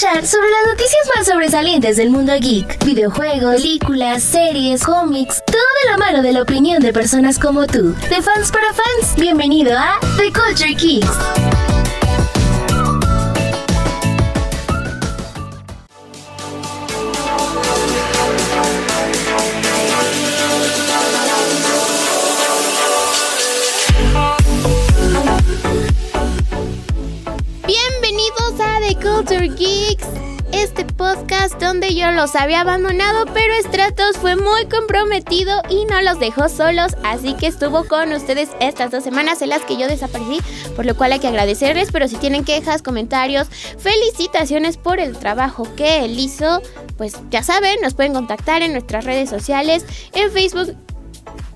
sobre las noticias más sobresalientes del mundo geek, videojuegos, películas, series, cómics, todo de la mano de la opinión de personas como tú, de fans para fans. Bienvenido a The Culture Geeks. Este podcast donde yo los había abandonado, pero Stratos fue muy comprometido y no los dejó solos, así que estuvo con ustedes estas dos semanas en las que yo desaparecí, por lo cual hay que agradecerles, pero si tienen quejas, comentarios, felicitaciones por el trabajo que él hizo, pues ya saben, nos pueden contactar en nuestras redes sociales, en Facebook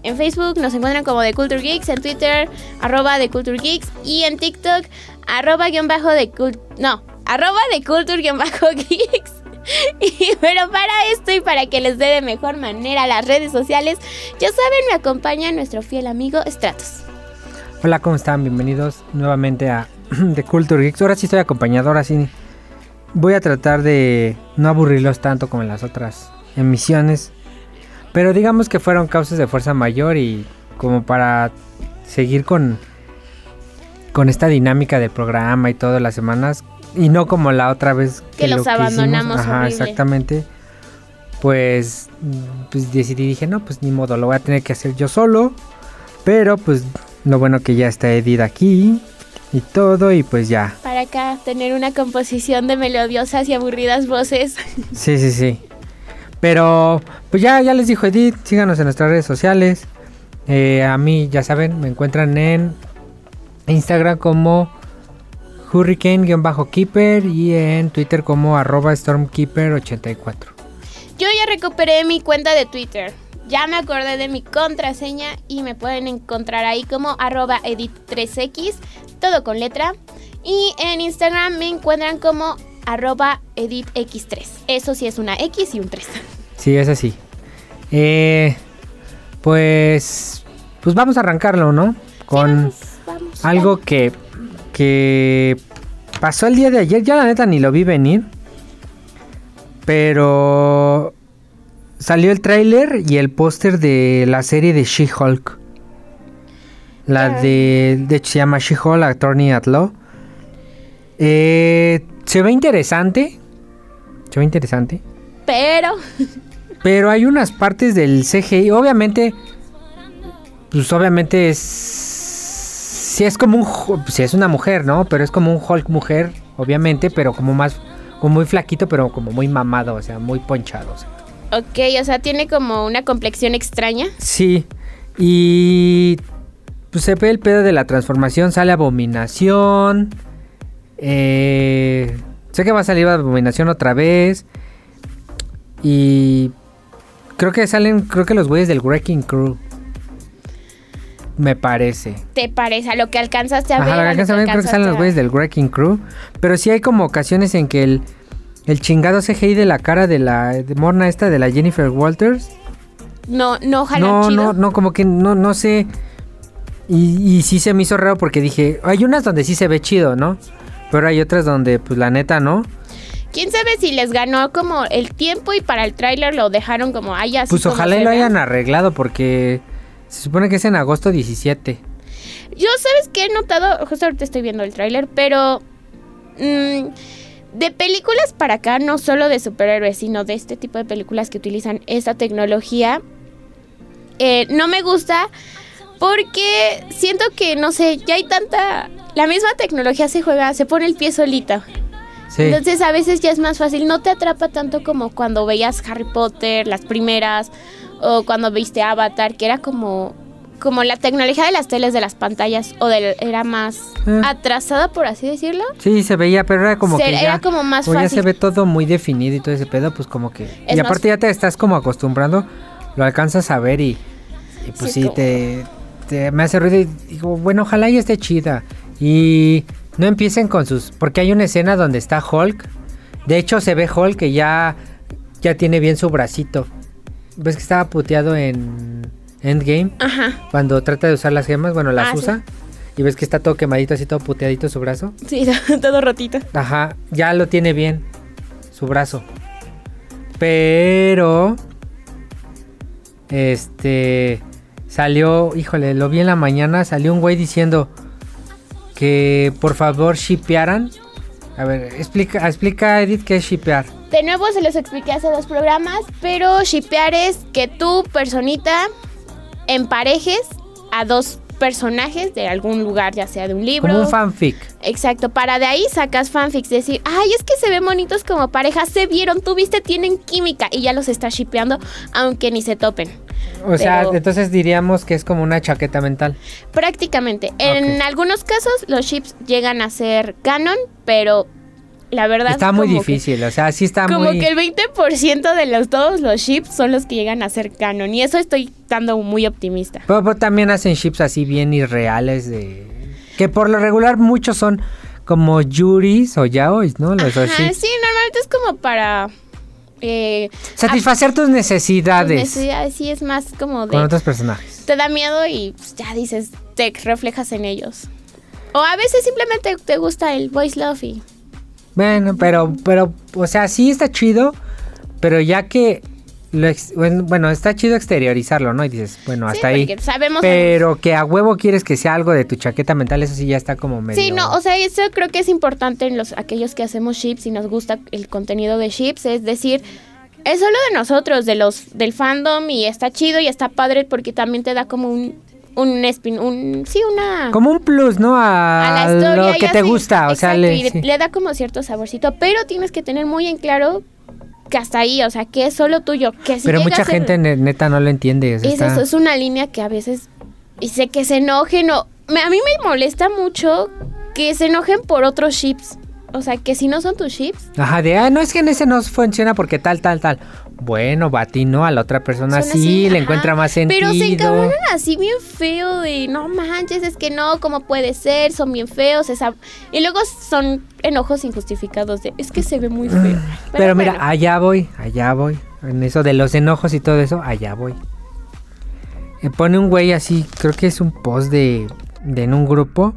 en Facebook nos encuentran como The Culture Geeks, en Twitter, arroba The Culture Geeks y en TikTok, arroba guion bajo de cult... No, arroba de Culture guion bajo Geeks. Y, pero para esto y para que les dé de mejor manera las redes sociales, ya saben, me acompaña nuestro fiel amigo Stratos. Hola, ¿cómo están? Bienvenidos nuevamente a The Culture Geeks. Ahora sí estoy acompañado, ahora sí voy a tratar de no aburrirlos tanto como en las otras emisiones. Pero digamos que fueron causas de fuerza mayor y como para seguir con con esta dinámica del programa y todas las semanas y no como la otra vez que, los lo abandonamos. Ajá, horrible. exactamente. Pues, pues decidí, dije, no, pues ni modo, lo voy a tener que hacer yo solo. Pero pues lo bueno que ya está Edith aquí y todo y pues ya. Para acá tener una composición de melodiosas y aburridas voces. Sí, sí, sí. Pero pues ya, ya les dijo Edith, síganos en nuestras redes sociales. Eh, a mí, ya saben, me encuentran en Instagram como Hurricane-Keeper y en Twitter como arroba Stormkeeper84. Yo ya recuperé mi cuenta de Twitter. Ya me acordé de mi contraseña y me pueden encontrar ahí como arroba edit3x, todo con letra. Y en Instagram me encuentran como arroba editx3. Eso sí es una X y un 3. Sí, es así. Eh, pues, pues vamos a arrancarlo, ¿no? Con vamos, vamos, algo que, que pasó el día de ayer. Ya la neta ni lo vi venir. Pero salió el tráiler y el póster de la serie de She-Hulk. La de, de hecho se llama She-Hulk Attorney at Law. Eh, se ve interesante. Se ve interesante. Pero Pero hay unas partes del CGI, obviamente, pues obviamente es, sí es como un, sí es una mujer, ¿no? Pero es como un Hulk mujer, obviamente, pero como más, como muy flaquito, pero como muy mamado, o sea, muy ponchado. o sea. Ok, o sea, tiene como una complexión extraña. Sí, y pues se ve el pedo de la transformación, sale Abominación, eh, sé que va a salir Abominación otra vez, y creo que salen, creo que los güeyes del Wrecking Crew. Me parece. ¿Te parece a lo que alcanzaste a ver? Ajá, a lo alcanza a ver, creo que alcanzaste salen los güeyes del Wrecking Crew. Pero sí hay como ocasiones en que el, el chingado CGI de la cara de la de morna esta, de la Jennifer Walters. No, no, jala No, chido. no, no, como que no, no sé. Y, y sí se me hizo raro porque dije, hay unas donde sí se ve chido, ¿no? Pero hay otras donde, pues la neta, ¿no? ¿Quién sabe si les ganó como el tiempo y para el tráiler lo dejaron como ay así Pues ojalá lo vea"? hayan arreglado porque se supone que es en agosto 17. Yo sabes que he notado, justo ahorita estoy viendo el tráiler, pero mm, de películas para acá, no solo de superhéroes, sino de este tipo de películas que utilizan esta tecnología, eh, no me gusta porque siento que, no sé, ya hay tanta... La misma tecnología se juega, se pone el pie solita. Sí. Entonces a veces ya es más fácil, no te atrapa tanto como cuando veías Harry Potter, las primeras, o cuando viste Avatar, que era como, como la tecnología de las teles, de las pantallas, o del, era más Eh. atrasada, por así decirlo. Sí, se veía, pero era como Se- que ya, era como más como ya fácil. se ve todo muy definido y todo ese pedo, pues como que... Es y más- aparte ya te estás como acostumbrando, lo alcanzas a ver y, y pues Sí, sí, como- te, te- me hace ruido y digo, bueno, ojalá y esté chida. Y no empiecen con sus... Porque hay una escena donde está Hulk. De hecho se ve Hulk que ya, ya tiene bien su bracito. ¿Ves que estaba puteado en Endgame? Ajá, Cuando trata de usar las gemas, bueno, las Ah, sí. usa. Y ves que está todo quemadito, así todo puteadito su brazo. sí, todo rotito. Ajá, ya lo tiene bien. su brazo. Pero este salió, híjole, lo vi en la mañana, salió un güey diciendo que por favor shipearan. A ver, explica, explica Edith qué es shipear. De nuevo se los expliqué hace dos programas, pero shipear es que tú, personita, emparejes a dos personajes de algún lugar, ya sea de un libro. Como un fanfic. Exacto, para de ahí sacas fanfics, decir, ay, es que se ven bonitos como pareja, se vieron, tú viste, tienen química y ya los estás shipeando, aunque ni se topen. O sea, Pero- entonces diríamos que es como una chaqueta mental. Prácticamente. En algunos casos los ships llegan a ser canon, pero la verdad Está muy como que- difícil, o sea, sí está como muy... que el 20% de los todos los ships son los que llegan a ser canon y eso estoy dando muy optimista. Pero, pero también hacen chips así bien irreales de... Que por lo regular muchos son como yuris o yaois, ¿no? Los Ajá, sí, normalmente es como para eh, Satisfacer tus tus necesidades necesidades, sí es más como de con otros personajes. te da miedo y pues, ya dices, te reflejas en ellos. O a veces simplemente te gusta el voice love y Bueno, pero, pero, o sea, sí está chido, pero ya que... Lo ex- bueno, está chido exteriorizarlo, ¿no? Y dices, bueno, Sí, hasta ahí. porque sabemos Pero que a huevo quieres que sea algo de tu chaqueta mental, eso sí ya está como medio... Sí, no, o sea, eso creo que es importante en los aquellos que hacemos ships y nos gusta el contenido de ships, es decir, es solo de nosotros, de los del fandom y está chido y está padre porque también te da como un un spin, un sí, una Como un plus, ¿no? A, a la historia lo que te así. gusta, o sea, Exacto, le, y sí. le da como cierto saborcito, pero tienes que tener muy en claro que hasta ahí, o sea, que es solo tuyo, que si Pero mucha gente ne- neta no lo entiende. es está- eso, es una línea que a veces y sé que se enojen o me- a mí me molesta mucho que se enojen por otros ships. O sea, que si no son tus ships, Ajá, de, ah, no es que en ese no funciona porque tal, tal, tal. Bueno, Bati no, a la otra persona son sí, así, le ajá. encuentra más sentido. Pero se encabronan así bien feo de no manches, es que no, ¿cómo puede ser? Son bien feos. Esa... Y luego son enojos injustificados de es que se ve muy feo. Pero, Pero mira, bueno, allá voy, allá voy. En eso de los enojos y todo eso, allá voy. Eh, pone un güey así, creo que es un post de, de en un grupo.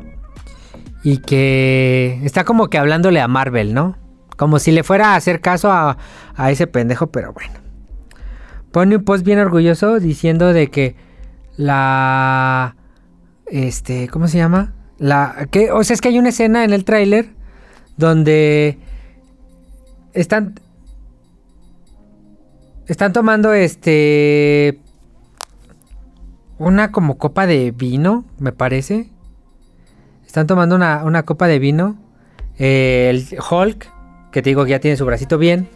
Y que está como que hablándole a Marvel, ¿no? Como si le fuera a hacer caso a, ese pendejo, pero bueno. Pone un post bien orgulloso diciendo de que la... Este, ¿cómo se llama? La... Que, o sea, es que hay una escena en el tráiler donde están están tomando este una como copa de vino, me parece. Están tomando una, una copa de vino. Eh, el Hulk, que te digo que ya tiene su bracito bien.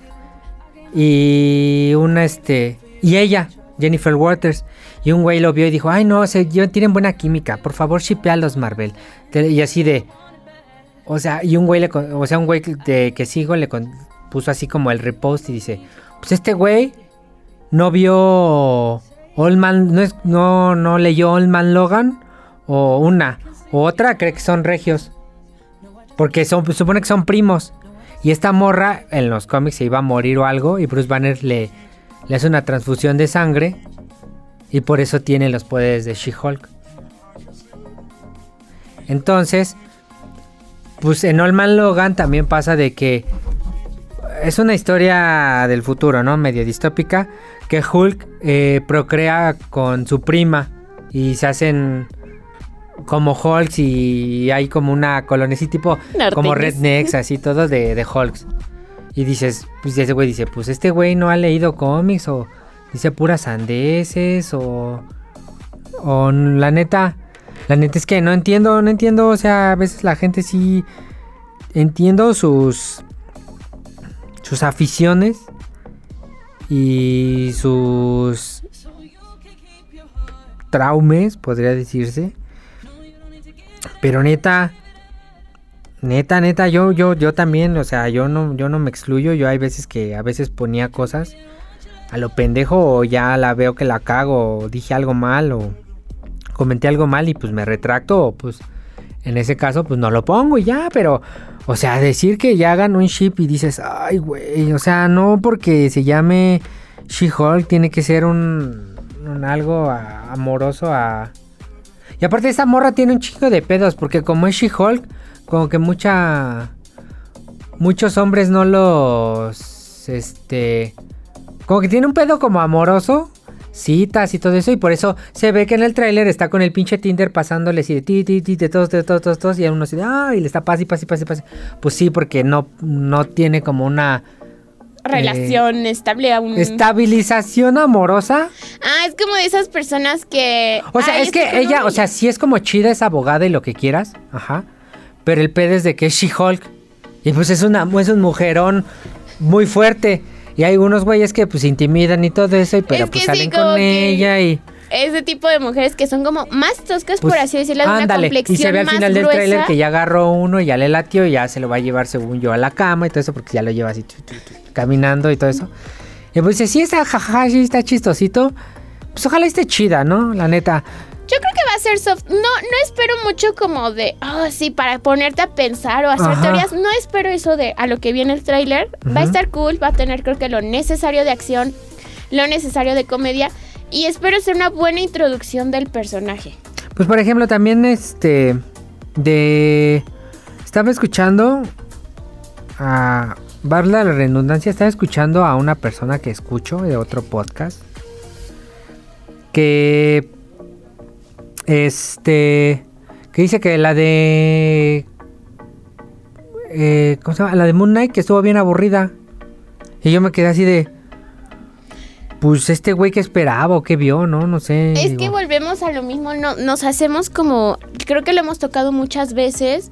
Y una este. Y ella, Jennifer Waters. Y un güey lo vio y dijo, ay no, se tienen buena química. Por favor, shipealos, Marvel. Te- Y así de. O sea, y un güey le o sea, un güey de- que sigo le puso así como el repost y dice, pues este güey no vio Old Man, no, es, no, no leyó Old Man Logan o una, otra cree que son regios. Porque son, supone que son primos. Y esta morra en los cómics se iba a morir o algo y Bruce Banner le, le hace una transfusión de sangre y por eso tiene los poderes de She-Hulk. Entonces, pues en Old Man Logan también pasa de que es una historia del futuro, ¿no? Medio distópica. Que Hulk eh, procrea con su prima y se hacen como Hulks y hay como una colonia así tipo como rednecks, así todo de, de Hulks. Y dices, pues ese güey dice, pues este güey no ha leído cómics o dice puras sandeces o... O la neta, la neta es que no entiendo, no entiendo, o sea, a veces la gente sí entiendo sus sus aficiones y sus traumes, podría decirse. Pero neta, neta, neta, yo, yo, yo también, o sea, yo no, yo no me excluyo. Yo hay veces que a veces ponía cosas a lo pendejo o ya la veo que la cago o dije algo mal o comenté algo mal y pues me retracto o pues en ese caso pues no lo pongo y ya, pero o sea, decir que ya hagan un ship y dices, ay güey, o sea, no porque se llame She-Hulk tiene que ser un, un algo amoroso a... Y aparte esa morra tiene un chingo de pedos porque como es She-Hulk, como que mucha... Muchos hombres no los este, como que tiene un pedo como amoroso, citas y todo eso, y por eso se ve que en el tráiler está con el pinche Tinder pasándole así de ti, ti, ti, de todos, de todos, todos, todos, y a uno así de, ah, y le está pase, pase, pase, pase. Pues sí, porque no, no tiene como una Relación estable aún. estabilización amorosa. Ah, es como de esas personas que. O sea, es que ella, o sea, sí es como chida, es abogada y lo que quieras, ajá. Pero el pedo es de que es She-Hulk. Y pues es, una, es un mujerón muy fuerte. Y hay unos güeyes que pues intimidan y todo eso, y pero Es pues salen con que- ella y... Ese tipo de mujeres que son como más toscas, pues, por así decirlo, de una complexión Y se ve al final del tráiler que ya agarró uno y ya le latió y ya se lo va a llevar según yo a la cama y todo eso porque ya lo lleva así tu, tu, tu, caminando y todo eso. Y pues dice, sí está jajaja, sí está chistosito. Pues ojalá esté chida, ¿no? La neta. Yo creo que va a ser soft. No, no espero mucho como de, oh, sí, para ponerte a pensar o hacer Ajá. teorías. No espero eso de a lo que viene el tráiler. Va a estar cool, va a tener creo que lo necesario de acción, lo necesario de comedia. Y espero ser una buena introducción del personaje. Pues por ejemplo, también este de estaba escuchando a Barla la redundancia, estaba escuchando a una persona que escucho de otro podcast que este que dice que la de eh, ¿cómo se llama? La de Moon Knight que estuvo bien aburrida. Y yo me quedé así de pues este güey que esperaba o que vio, ¿no? No sé. Es digo. que volvemos a lo mismo, no, nos hacemos como, creo que lo hemos tocado muchas veces,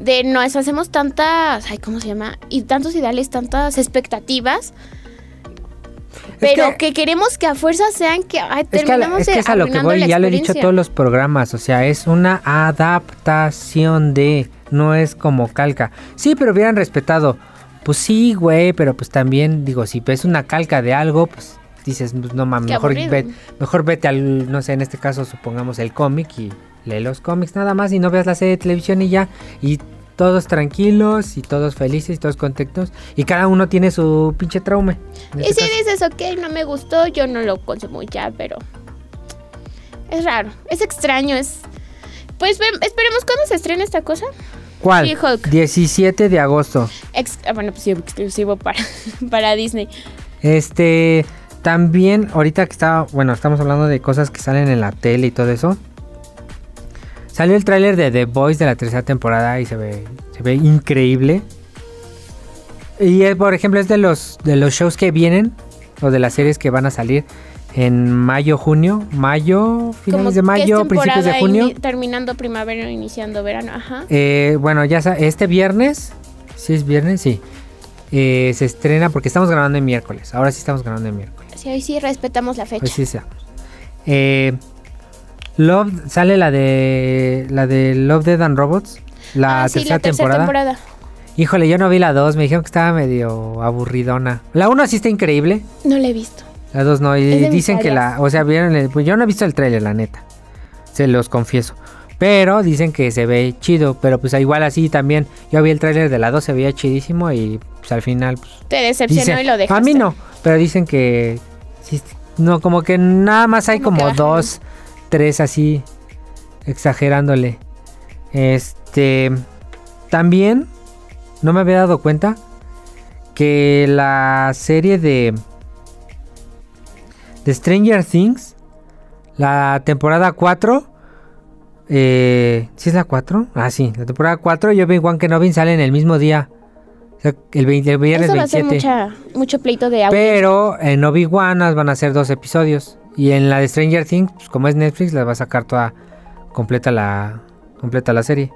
de nos hacemos tantas, ay, ¿cómo se llama? Y tantos ideales, tantas expectativas, pero que- que, queremos que a fuerza sean que ay, Es que, a la- terminamos es, que es a lo que voy, ya lo he dicho experiencia. todos los programas, o sea, es una adaptación de, no es como calca. Sí, pero hubieran respetado. Pues sí, güey, pero pues también, digo, si es una calca de algo, pues dices, pues, no mames, mejor, ve- mejor vete al, no sé, en este caso supongamos el cómic y lee los cómics nada más y no veas la serie de televisión y ya. Y todos tranquilos y todos felices y todos contentos. Y cada uno tiene su pinche trauma. Y este si caso. dices, ok, no me gustó, yo no lo consumo ya, pero es raro, es extraño, es... Pues esperemos cuándo se estrena esta cosa. ¿Cuál? She-Hulk. 17 de agosto. Ex- ah, bueno, pues sí, exclusivo para, para Disney. Este, también, ahorita que está, bueno, estamos hablando de cosas que salen en la tele y todo eso. Salió el tráiler de The Voice de la tercera temporada y se ve, se ve increíble. Y eh, por ejemplo es de los, de los shows que vienen, o de las series que van a salir en mayo, junio, mayo, finales de mayo, principios de junio. terminando primavera, iniciando verano, ajá. Eh, bueno, ya este viernes, si es viernes, sí. eh, se estrena porque estamos grabando en miércoles. Ahora sí estamos grabando en miércoles. Sí, hoy sí respetamos la fecha. Pues sí seamos. Eh, Love sale la de la de Love Dead and Robots, la Ah, sí, tercera la tercera temporada. Híjole, yo no vi la 2, me dijeron que estaba medio aburridona. La 1 sí está increíble, No la he visto. la 2 no. Y dicen que la, o sea, vieron el- pues yo no he visto el tráiler, la neta. Se los confieso. Pero dicen que se ve chido, pero pues igual así también. Yo vi el tráiler de la 2, se veía chidísimo y pues al final pues Te decepcionó Dicen- y lo dejaste. A mí no, pero dicen que sí, no, como que nada más hay Como dos, tres así exagerándole. Este también no me había dado cuenta que la serie de de Stranger Things, la temporada 4 eh, ¿Sí es la 4? Ah, sí, la temporada 4 y Obi-Wan Kenobi sale en el mismo día. O sea, el, 20 el viernes Eso va a ser 27. mucha, mucho pleito de audio. Pero en Obi-Wan van a ser dos episodios. Y en la de Stranger Things, pues, como es Netflix, las va a sacar toda completa la, completa la serie.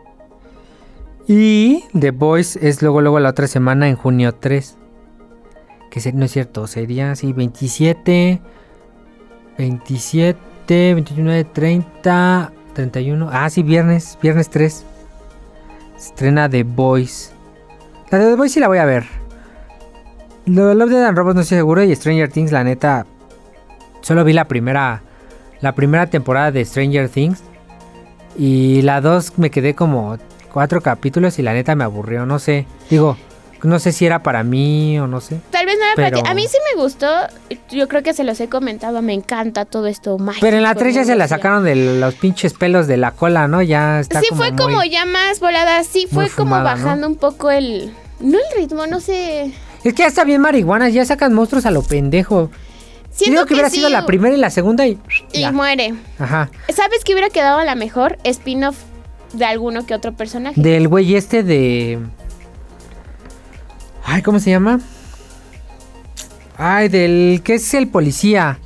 Y The Boys es luego, luego la otra semana en junio 3. Que se- no es cierto, sería así 27, 27, 29, 30, 31. Ah, sí, viernes, viernes 3. Estrena The Boys. La de The Boys sí la voy a ver. Lo de Love Dead and Robots no estoy seguro y Stranger Things la neta solo vi la primera la primera temporada de Stranger Things y la 2 me quedé como cuatro capítulos y la neta me aburrió, no sé. Digo, no sé si era para mí o no sé. Tal vez no era para ti. A mí sí me gustó. Yo creo que se los he comentado. Me encanta todo esto mágico. Pero en la 3 ya se la sacaron de los pinches pelos de la cola, ¿no? Ya está sí, como fue muy- como ya más volada. Sí, fue como bajando un poco el. No el ritmo, no sé. Es que ya está bien marihuana, ya sacan monstruos a lo pendejo. Siento Digo que, hubiera sí, sido la primera y la segunda y. Y ya. muere. Ajá. ¿Sabes qué hubiera quedado a la mejor? Spin-off de alguno que otro personaje. Del güey este de. Ay, ¿cómo se llama? Ay, del. ¿Qué es el policía?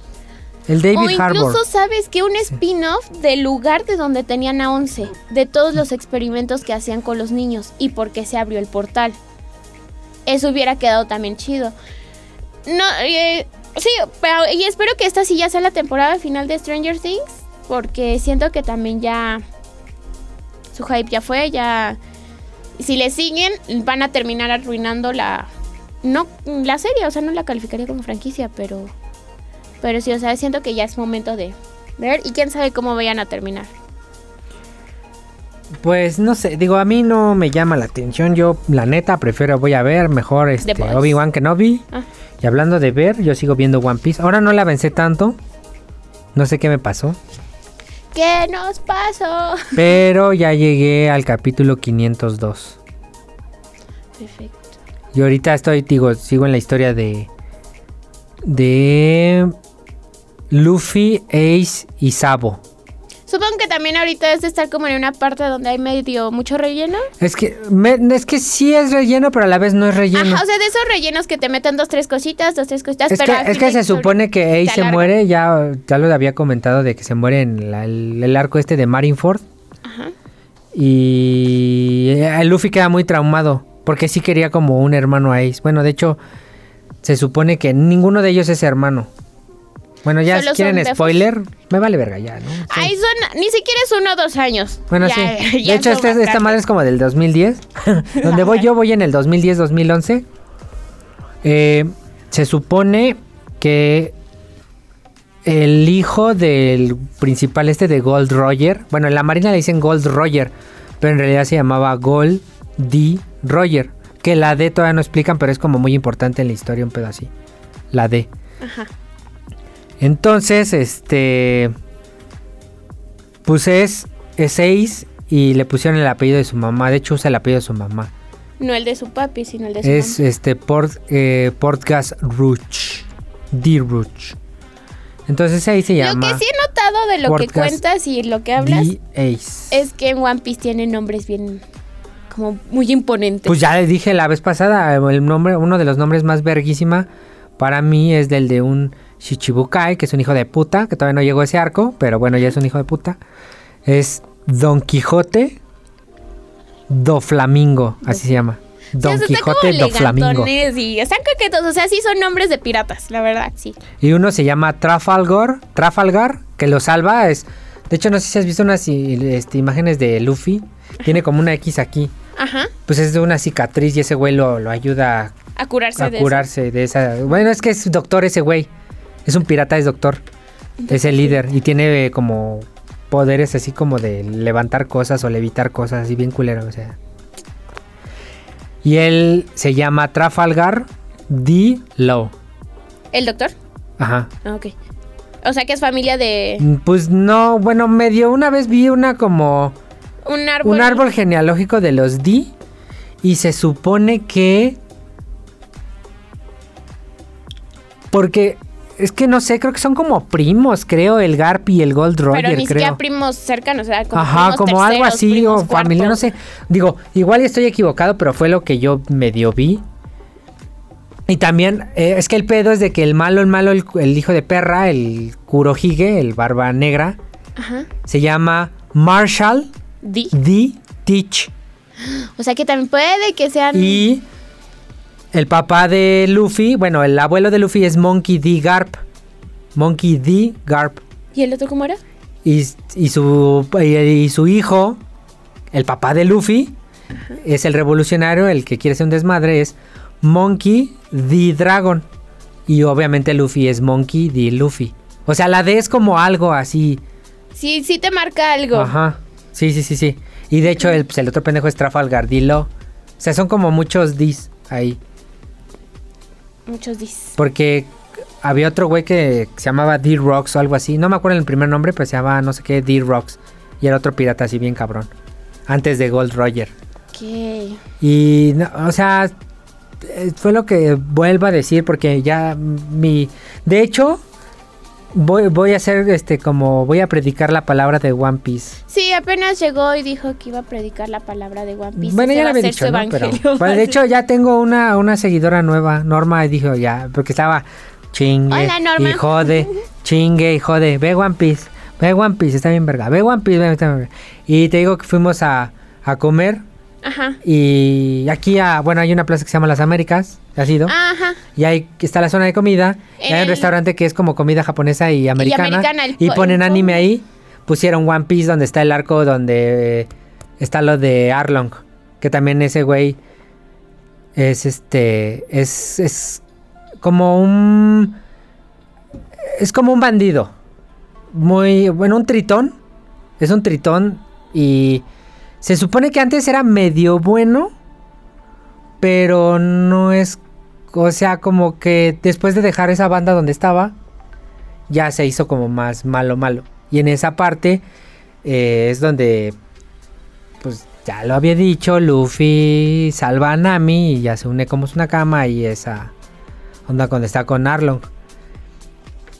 El o David incluso Harbour. sabes que un spin-off del lugar de donde tenían a Once, de todos los experimentos que hacían con los niños y por qué se abrió el portal. Eso hubiera quedado también chido. No, eh, sí, pero y espero que esta sí ya sea la temporada final de Stranger Things, porque siento que también ya su hype ya fue, ya si le siguen van a terminar arruinando la no la serie, o sea, no la calificaría como franquicia, pero pero sí, o sea, siento que ya es momento de ver y quién sabe cómo vayan a terminar. Pues no sé, digo, a mí no me llama la atención. Yo, la neta, prefiero, voy a ver mejor este. Obi-Wan Kenobi. Ah. Y hablando de ver, yo sigo viendo One Piece. Ahora no la avancé tanto. No sé qué me pasó. ¿Qué nos pasó? Pero ya llegué al capítulo 502. Perfecto. Y ahorita estoy, digo, sigo en la historia de. De. Luffy, Ace y Sabo. Supongo que también ahorita es de estar como en una parte donde hay medio mucho relleno. Es que, me- es que sí es relleno, pero a la vez no es relleno. Ajá, o sea, de esos rellenos que te meten dos, tres cositas, dos, tres cositas. Es pero que, es que se supone que Ace se muere, ya, ya lo había comentado de que se muere en la- el, el arco este de Marineford. Ajá. Y eh, el Luffy queda muy traumado, porque sí quería como un hermano a Ace. Bueno, de hecho, se supone que ninguno de ellos es hermano. Bueno, ya si quieren spoiler, me vale verga ya, ¿no? Sí. Ahí son, ni siquiera es uno o dos años. Bueno, Ya- sí. ya De hecho, este- esta madre es como del 2010. Donde voy yo, voy en el 2010-2011. Eh, se supone que el hijo del principal este de Gold Roger, bueno, en la marina le dicen Gold Roger, pero en realidad se llamaba Gold D. Roger. Que la D todavía no explican, pero es como muy importante en la historia, un pedo así. La D. Ajá. Entonces, este. Pues es, es seis y le pusieron el apellido de su mamá. De hecho, usa el apellido de su mamá. No el de su papi, sino el de su Es mamá. este Port, eh, Portgas Rouge. D. Rouge. Entonces ahí se Lo llama que sí he notado de lo que cuentas y lo que hablas es que en One Piece tiene nombres bien como muy imponentes. Pues ya le dije la vez pasada, el nombre, uno de los nombres más verguísima para mí es del de un Shichibukai, que es un hijo de puta, que todavía no llegó a ese arco, pero bueno, ya es un hijo de puta. Es Don Quijote do Flamingo, así se llama. Don Quijote do Flamingo. y están coquetos, o sea, sí son nombres de piratas, la verdad, sí. Y uno se llama Trafalgar, Trafalgar, que lo salva. Es, de hecho, no sé si has visto unas este, imágenes de Luffy. Tiene como una X aquí. Ajá, Pues es de una cicatriz y ese güey lo, lo ayuda a curarse a de curarse de esa. Bueno, es que es doctor ese güey. Es un pirata, es doctor. Es el líder y tiene eh, como poderes así como de levantar cosas o levitar cosas, así bien culero, o sea. Y él se llama Trafalgar D. Low. ¿El doctor? Ajá. Ah, ok. O sea que es familia de Mm, Pues no, bueno, medio una vez vi una como un árbol. un árbol genealógico de los D y se supone que porque es que no sé, creo que son como primos, creo, el Garp y el Gold Roger, Pero ni creo. siquiera primos cercanos, o sea, como Ajá, primos como algo así o familia, no sé. Digo, igual estoy equivocado, pero fue lo que yo medio vi. Y también, eh, es que el pedo es de que el malo, el malo, el, el hijo de perra, el Kurohige, el barba negra, Ajá. se llama Marshall Di. D. Teach. O sea que también puede que sean Y el papá de Luffy, bueno, el abuelo de Luffy es Monkey D. Garp. Monkey D. Garp. ¿Y el otro cómo era? Y, y su, y, y su hijo, el papá de Luffy, es el revolucionario, el que quiere ser un desmadre, es Monkey D. Dragon. Y obviamente Luffy es Monkey D. Luffy. O sea, la D es como algo así. Sí, sí te marca algo. Ajá. Sí, sí, sí, sí. Y de hecho, el, pues, el otro pendejo es Trafalgar D. Law. O sea, son como muchos D's ahí. Muchos dis. Porque había otro güey que se llamaba D-Rocks o algo así. No me acuerdo el primer nombre, pero se llamaba no sé qué, D-Rocks. Y era otro pirata así bien cabrón. Antes de Gold Roger. Ok. Y, no, o sea, eh, fue lo que vuelvo a decir porque ya mi... De hecho, voy, voy a hacer este como voy a predicar la palabra de One Piece. Sí, apenas llegó y dijo que iba a predicar la palabra de One Piece. Bueno, ya va lo a había dicho, ¿no? Pero, bueno, de hecho, ya tengo una, una seguidora nueva, Norma, y dijo ya, porque estaba chingue Hola, Norma. y jode, chingue y jode, ve One Piece, ve One Piece, está bien verga, ve One Piece, ve, está bien verga. Y te digo que fuimos a, a comer Ajá. y aquí, a, bueno, hay una plaza que se llama Las Américas, ¿has ido? Ajá. Y ahí está la zona de comida. Y hay un restaurante que es como comida japonesa y americana. americana, el y po- ponen anime ahí. Pusieron One Piece donde está el arco donde está lo de Arlong. Que también ese güey es este. Es, es como un. Es como un bandido. Muy. Bueno, un tritón. Es un tritón. Y se supone que antes era medio bueno. Pero no es. O sea, como que después de dejar esa banda donde estaba. Ya se hizo como más malo, malo. Y en esa parte. eh, es donde. Pues ya lo había dicho. Luffy salva a Nami. Y ya se une como es una cama. Y esa. Onda cuando está con Arlong.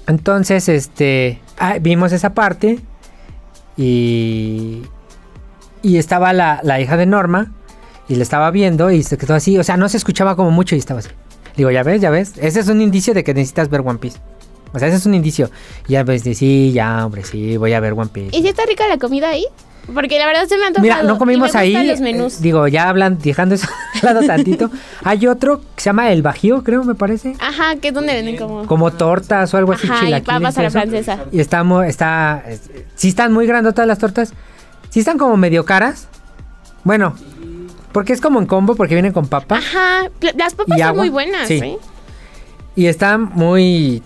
Entonces, este. ah, vimos esa parte. Y. Y estaba la, la hija de Norma. Y le estaba viendo y se quedó así. O sea, no se escuchaba como mucho y estaba así. Digo, ya ves, ya ves. Ese es un indicio de que necesitas ver One Piece. O sea, ese es un indicio. Y ya ves, de, sí, ya, hombre, sí, voy a ver One Piece. ¿Y si está rica la comida ahí? Porque la verdad se me ha. Mira, no comimos y ahí. los eh, menús. digo, ya hablan, dejando eso de lado tantito. Hay otro que se llama El Bajío, creo, me parece. Ajá, que es donde venden como... Como tortas o algo así, Ajá, y chilaquiles papas a la francesa. Y está, está, es- sí están muy grandotas las tortas. Sí están como medio caras. Bueno, porque es como en combo, porque vienen con papa. Ajá, las papas ¿Y son muy buenas, Sí. ¿eh? Y están muy...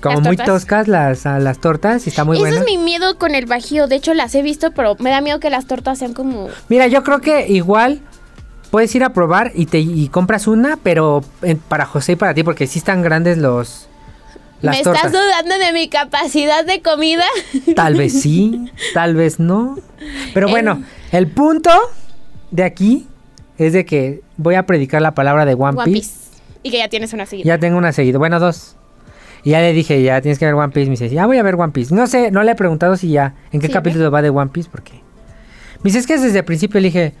Como ¿Las muy toscas las, las tortas y está muy Ese buena. es mi miedo con el bajío. De hecho, las he visto, pero me da miedo que las tortas sean como... Mira, yo creo que igual puedes ir a probar y te y compras una, pero en- para José y para ti, porque sí están grandes los las ¿Me tortas. estás dudando de mi capacidad de comida? Tal vez sí, tal vez no. Pero bueno, el punto de aquí es de que voy a predicar la palabra de One, One Piece. Piece. Y que ya tienes una seguida. Ya tengo una seguida, bueno, dos. Y ya le dije, ya tienes que ver One Piece. Me dice, ya voy a ver One Piece. No sé, no le he preguntado si ya, en qué Sí, capítulo va de One Piece, porque. Me dice, es que desde el principio le dije,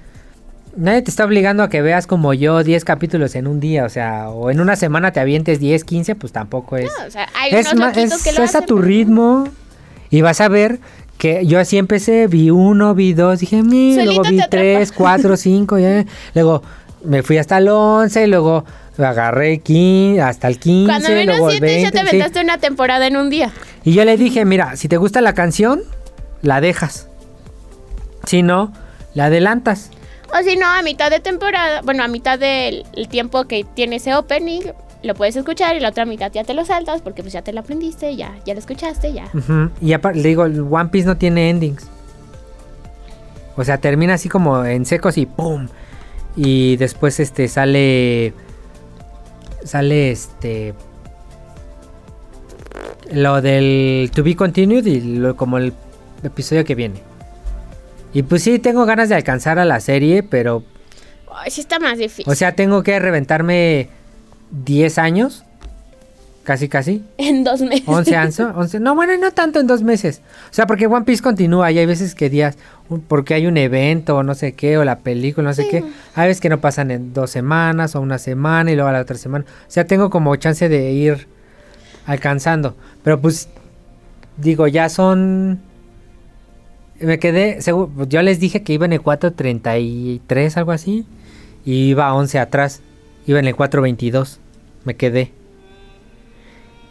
nadie te está obligando a que veas como yo 10 capítulos en un día, o sea, o en una semana te avientes 10, 15, pues tampoco es. No, o sea, hay es unos es- que lo es a tu pero- ritmo y vas a ver que yo así empecé, vi uno, vi dos, dije, "Mi", Solito luego te vi tres, cuatro, cinco, ya. luego me fui hasta el 11, luego agarré 15, hasta el 15, Cuando menos luego el siete, ya 20, te sí. aventaste una temporada en un día. Y yo le dije, mira, si te gusta la canción, la dejas. Si no, la adelantas. O si no, a mitad de temporada, bueno, a mitad del el tiempo que tiene ese opening, lo puedes escuchar y la otra mitad ya te lo saltas porque pues ya te lo aprendiste, ya, ya lo escuchaste, ya. Y aparte, le digo, One Piece no tiene endings. O sea, termina así como en secos y ¡pum! Y después este sale. Sale este. Lo del To Be Continued y lo- como el episodio que viene. Y pues sí, tengo ganas de alcanzar a la serie, pero. Ay, sí está más difícil. O sea, tengo que reventarme 10 años. Casi, casi. en dos meses. 11 años, 11, no, bueno, no tanto en dos meses. O sea, porque One Piece continúa y hay veces que días, porque hay un evento o no sé qué, o la película, no sé Sí. qué. Hay veces que no pasan en dos semanas o una semana y luego a la otra semana. O sea, tengo como chance de ir alcanzando. Pero pues, digo, ya son... Me quedé, segu- yo les dije que iba en el 4.33, algo así. Y iba 11 atrás. Iba en el 4.22. Me quedé.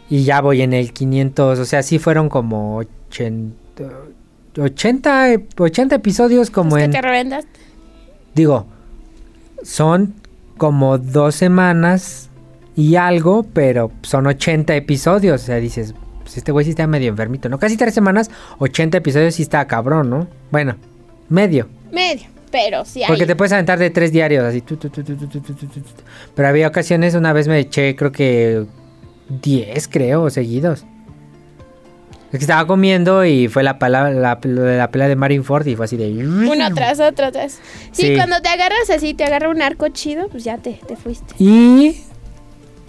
Y ya voy en el 500, o sea, sí fueron como 80, 80, 80 episodios como que en... te reventas. Digo, son como dos semanas y algo, pero son 80 episodios. O sea, dices, pues, este güey sí está medio enfermito, ¿no? Casi tres semanas, 80 episodios sí está cabrón, ¿no? Bueno, medio. Medio, pero sí hay. Porque te puedes aventar de tres diarios, así. Tu, tu, tu, pero había ocasiones, una vez me eché, creo que 10, creo, seguidos. Es que estaba comiendo y fue la palabra, la, la pelea de Marineford y fue así de. Uno tras otro, tras. Sí, sí, cuando te agarras así, te agarra un arco chido, pues ya te, te fuiste. Y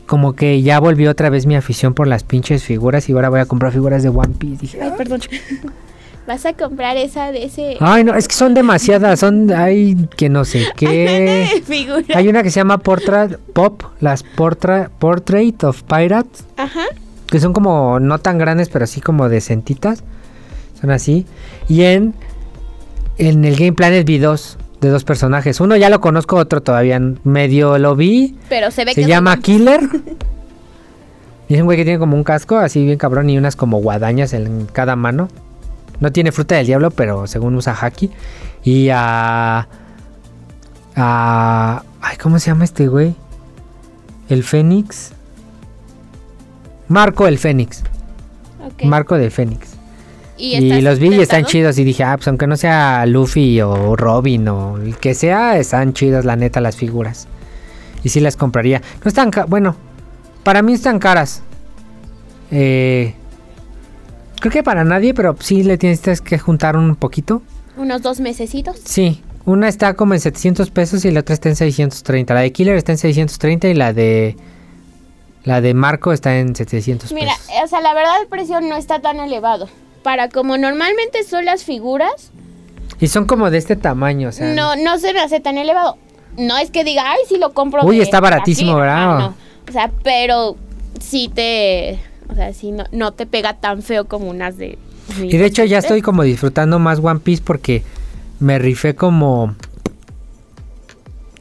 como que ya volvió otra vez mi afición por las pinches figuras y ahora voy a comprar figuras de One Piece. Dije, Ay, perdón. Vas a comprar esa de ese... ay no, es que son demasiadas, son, hay que no sé qué. Hay una que se llama Portrait Pop, las Portra- Portrait of Pirates, Ajá. que son como no tan grandes, pero así como decentitas. Son así. Y en, en el Game Planet vi dos, de dos personajes. Uno ya lo conozco, otro todavía medio lo vi. Pero se ve Se que... llama Killer. Y es un güey que tiene como un casco así bien cabrón y unas como guadañas en cada mano. No tiene fruta del diablo, pero según usa haki. Y a... a ay, ¿cómo se llama este güey? El Fénix. Marco el Fénix. Marco del Fénix. Y, los vi y están chidos. Y dije, ah, pues aunque no sea Luffy o Robin o el que sea, están chidas la neta las figuras. Y sí las compraría. No están, bueno, para mí están caras. Eh, creo que para nadie, pero sí le tienes que juntar un poquito. Unos dos mesecitos. Sí, una está como en 700 pesos y la otra está en 630. La de Killer está en 630 y la de... La de Marco está en 700 Mira, pesos. o sea, la verdad el precio no está tan elevado. Para como normalmente son las figuras, Y son como de este tamaño, o sea... no, no se me hace tan elevado. No es que diga, ay, sí lo compro. Uy, está baratísimo, aquí". ¿verdad? No. O sea, pero sí te. O sea, sí no, no te pega tan feo como unas de. Y de hecho ya estoy como disfrutando más One Piece porque me rifé como...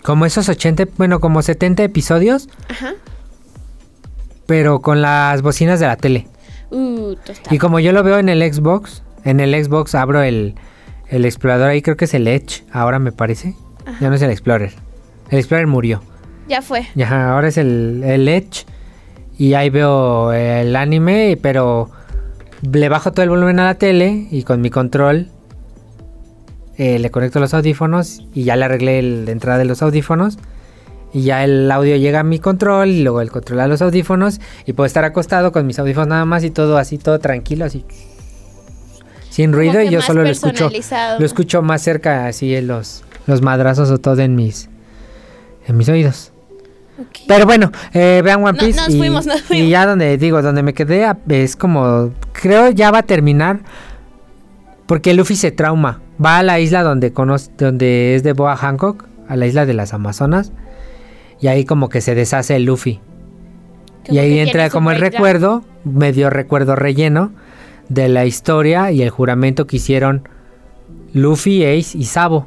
Como esos 80, bueno, como 70 episodios, Ajá. pero con las bocinas de la tele. Uh. Y como yo lo veo en el Xbox, en el Xbox abro el, el explorador ahí, creo que es el Edge, ahora me parece. Ya no es el Explorer. El Explorer murió. Ya fue. Y ajá, ahora es el, el Edge. Y ahí veo el anime, pero le bajo todo el volumen a la tele y con mi control eh, le conecto los audífonos y ya le arreglé el- la entrada de los audífonos. Y ya el audio llega a mi control y luego el control a los audífonos y puedo estar acostado con mis audífonos nada más y todo así, todo tranquilo, así. Sin ruido y yo solo lo escucho, lo escucho más cerca así en los, los madrazos o todo en mis, en mis oídos. Pero bueno, eh, vean One No- Piece. nos y, fuimos, nos y fuimos. ya donde digo, donde me quedé es como. Creo ya va a terminar. Porque Luffy se trauma. Va a la isla donde conoce, donde es de Boa Hancock, a la isla de las Amazonas. Y ahí como que se deshace el Luffy. Como y ahí entra como el breakdown. recuerdo, medio recuerdo relleno de la historia y el juramento que hicieron Luffy, Ace y Sabo.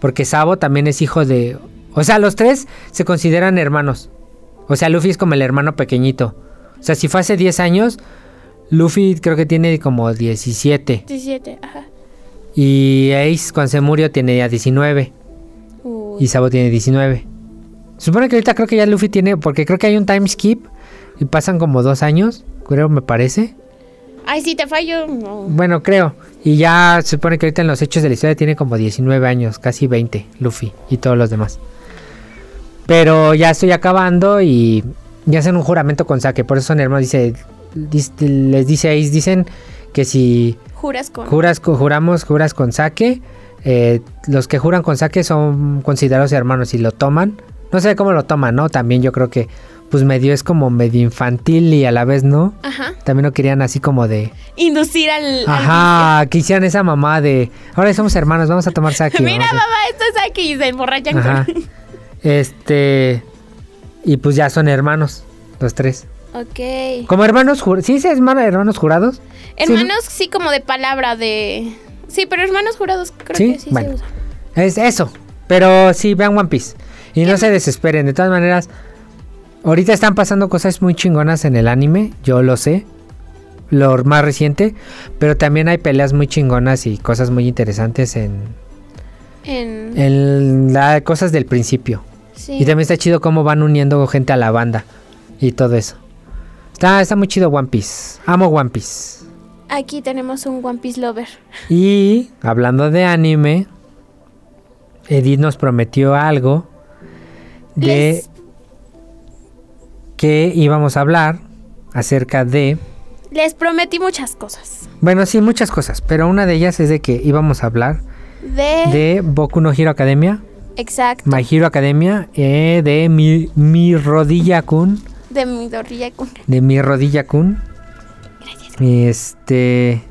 Porque Sabo también es hijo de... O sea, los tres se consideran hermanos. O sea, Luffy es como el hermano pequeñito. O sea, si fue hace 10 años, Luffy creo que tiene como 17. 17, ajá. Y Ace cuando se murió tiene ya 19. Uy. Y Sabo tiene 19. Supone que ahorita creo que ya Luffy tiene, porque creo que hay un time skip y pasan como dos años, creo me parece. Ay, si te fallo. no. Bueno, creo. Y ya se supone que ahorita en los hechos de la historia tiene como 19 años, casi 20, Luffy y todos los demás. Pero ya estoy acabando y ya hacen un juramento con Sake, por eso son hermanos, dice, les dice Ace, dicen que si Juras con. Juras, juramos, juras con saque. eh, los que juran con saque son considerados hermanos y lo toman. No sé cómo lo toman, ¿no? También yo creo que pues medio es como medio infantil y a la vez no. Ajá. También lo querían así como de... Inducir al. al Ajá, que hicieran esa mamá de... Ahora somos hermanos, vamos a tomar saque. vicio. Mira, a- mamá, esto es aquí y se emborrachan Ajá. con. Este... Y pues ya son hermanos, los tres. Ok. Como hermanos jurados. ¿Sí se llaman hermanos jurados? Hermanos, sí, como de palabra de. Sí, pero hermanos jurados creo ¿Sí? que sí Bueno. se usa. Es eso. Pero sí, vean One Piece. Y no se desesperen. De todas maneras, ahorita están pasando cosas muy chingonas en el anime. Yo lo sé. Lo más reciente. Pero también hay peleas muy chingonas y cosas muy interesantes en, En. en las cosas del principio. sí. Y también está chido cómo van uniendo gente a la banda. Y todo eso. Está, está muy chido One Piece. Amo One Piece. Aquí tenemos un One Piece Lover. Y hablando de anime, Edith nos prometió algo de Les- que íbamos a hablar acerca de Les prometí muchas cosas. Bueno, sí, muchas cosas, pero una de ellas es de que íbamos a hablar De. de Boku no Hero Academia, Exacto. My Hero Academia, eh, de mi, mi rodilla kun, De mi dorrilla con. de mi rodilla kun. Este,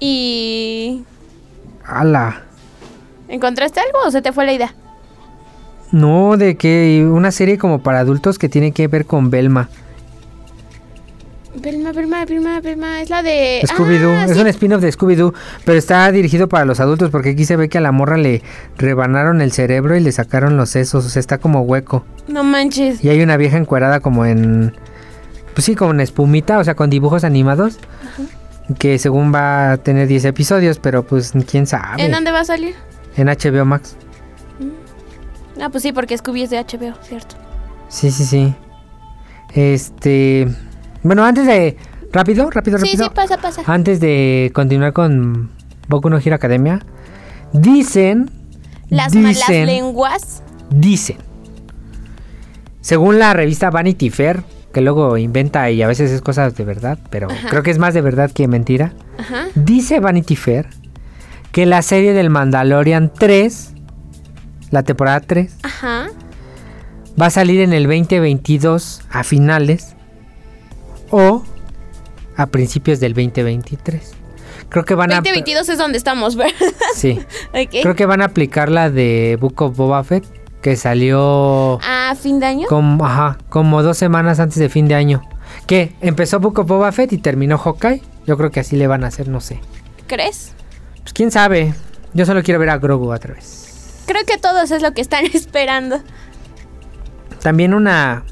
Y. ala. ¿Encontraste algo o se te fue la idea? No, de que una serie como para adultos que tiene que ver con Belma. Belma, Belma, Belma, Belma. Es la de. Scooby-Doo. Ah, es sí. un spin-off de Scooby-Doo, pero está dirigido para los adultos porque aquí se ve que a la morra le rebanaron el cerebro y le sacaron los sesos, o sea, está como hueco. No manches. Y hay una vieja encuerada como en... Pues sí, como en espumita, o sea, con dibujos animados. Que según va a tener 10 episodios, pero pues quién sabe. ¿En dónde va a salir? En HBO Max. Ah, pues sí, porque Scooby es de HBO, ¿cierto? Sí, sí, sí. Este... Bueno, antes de... Rápido, rápido, Sí, rápido. sí, pasa, pasa. Antes de continuar con Boku no Hero Academia, dicen, Las malas dicen, lenguas. dicen, según la revista Vanity Fair, que luego inventa y a veces es cosas de verdad, pero creo que es más de verdad que mentira, Ajá. dice Vanity Fair que la serie del Mandalorian 3, la temporada 3, Ajá. va a salir en el 2022 a finales o a principios del 2023. Creo que van a 2022 es donde estamos, ¿verdad? Sí. Creo que van a aplicar la de Book of Boba Fett, que salió ¿A fin de año? como, ajá, como dos semanas antes de fin de año. ¿Qué? Empezó Book of Boba Fett y terminó Hawkeye. Yo creo que así le van a hacer, no sé. ¿Crees? Pues quién sabe. Yo solo quiero ver a Grogu otra vez. Creo que todos es lo que están esperando. También una...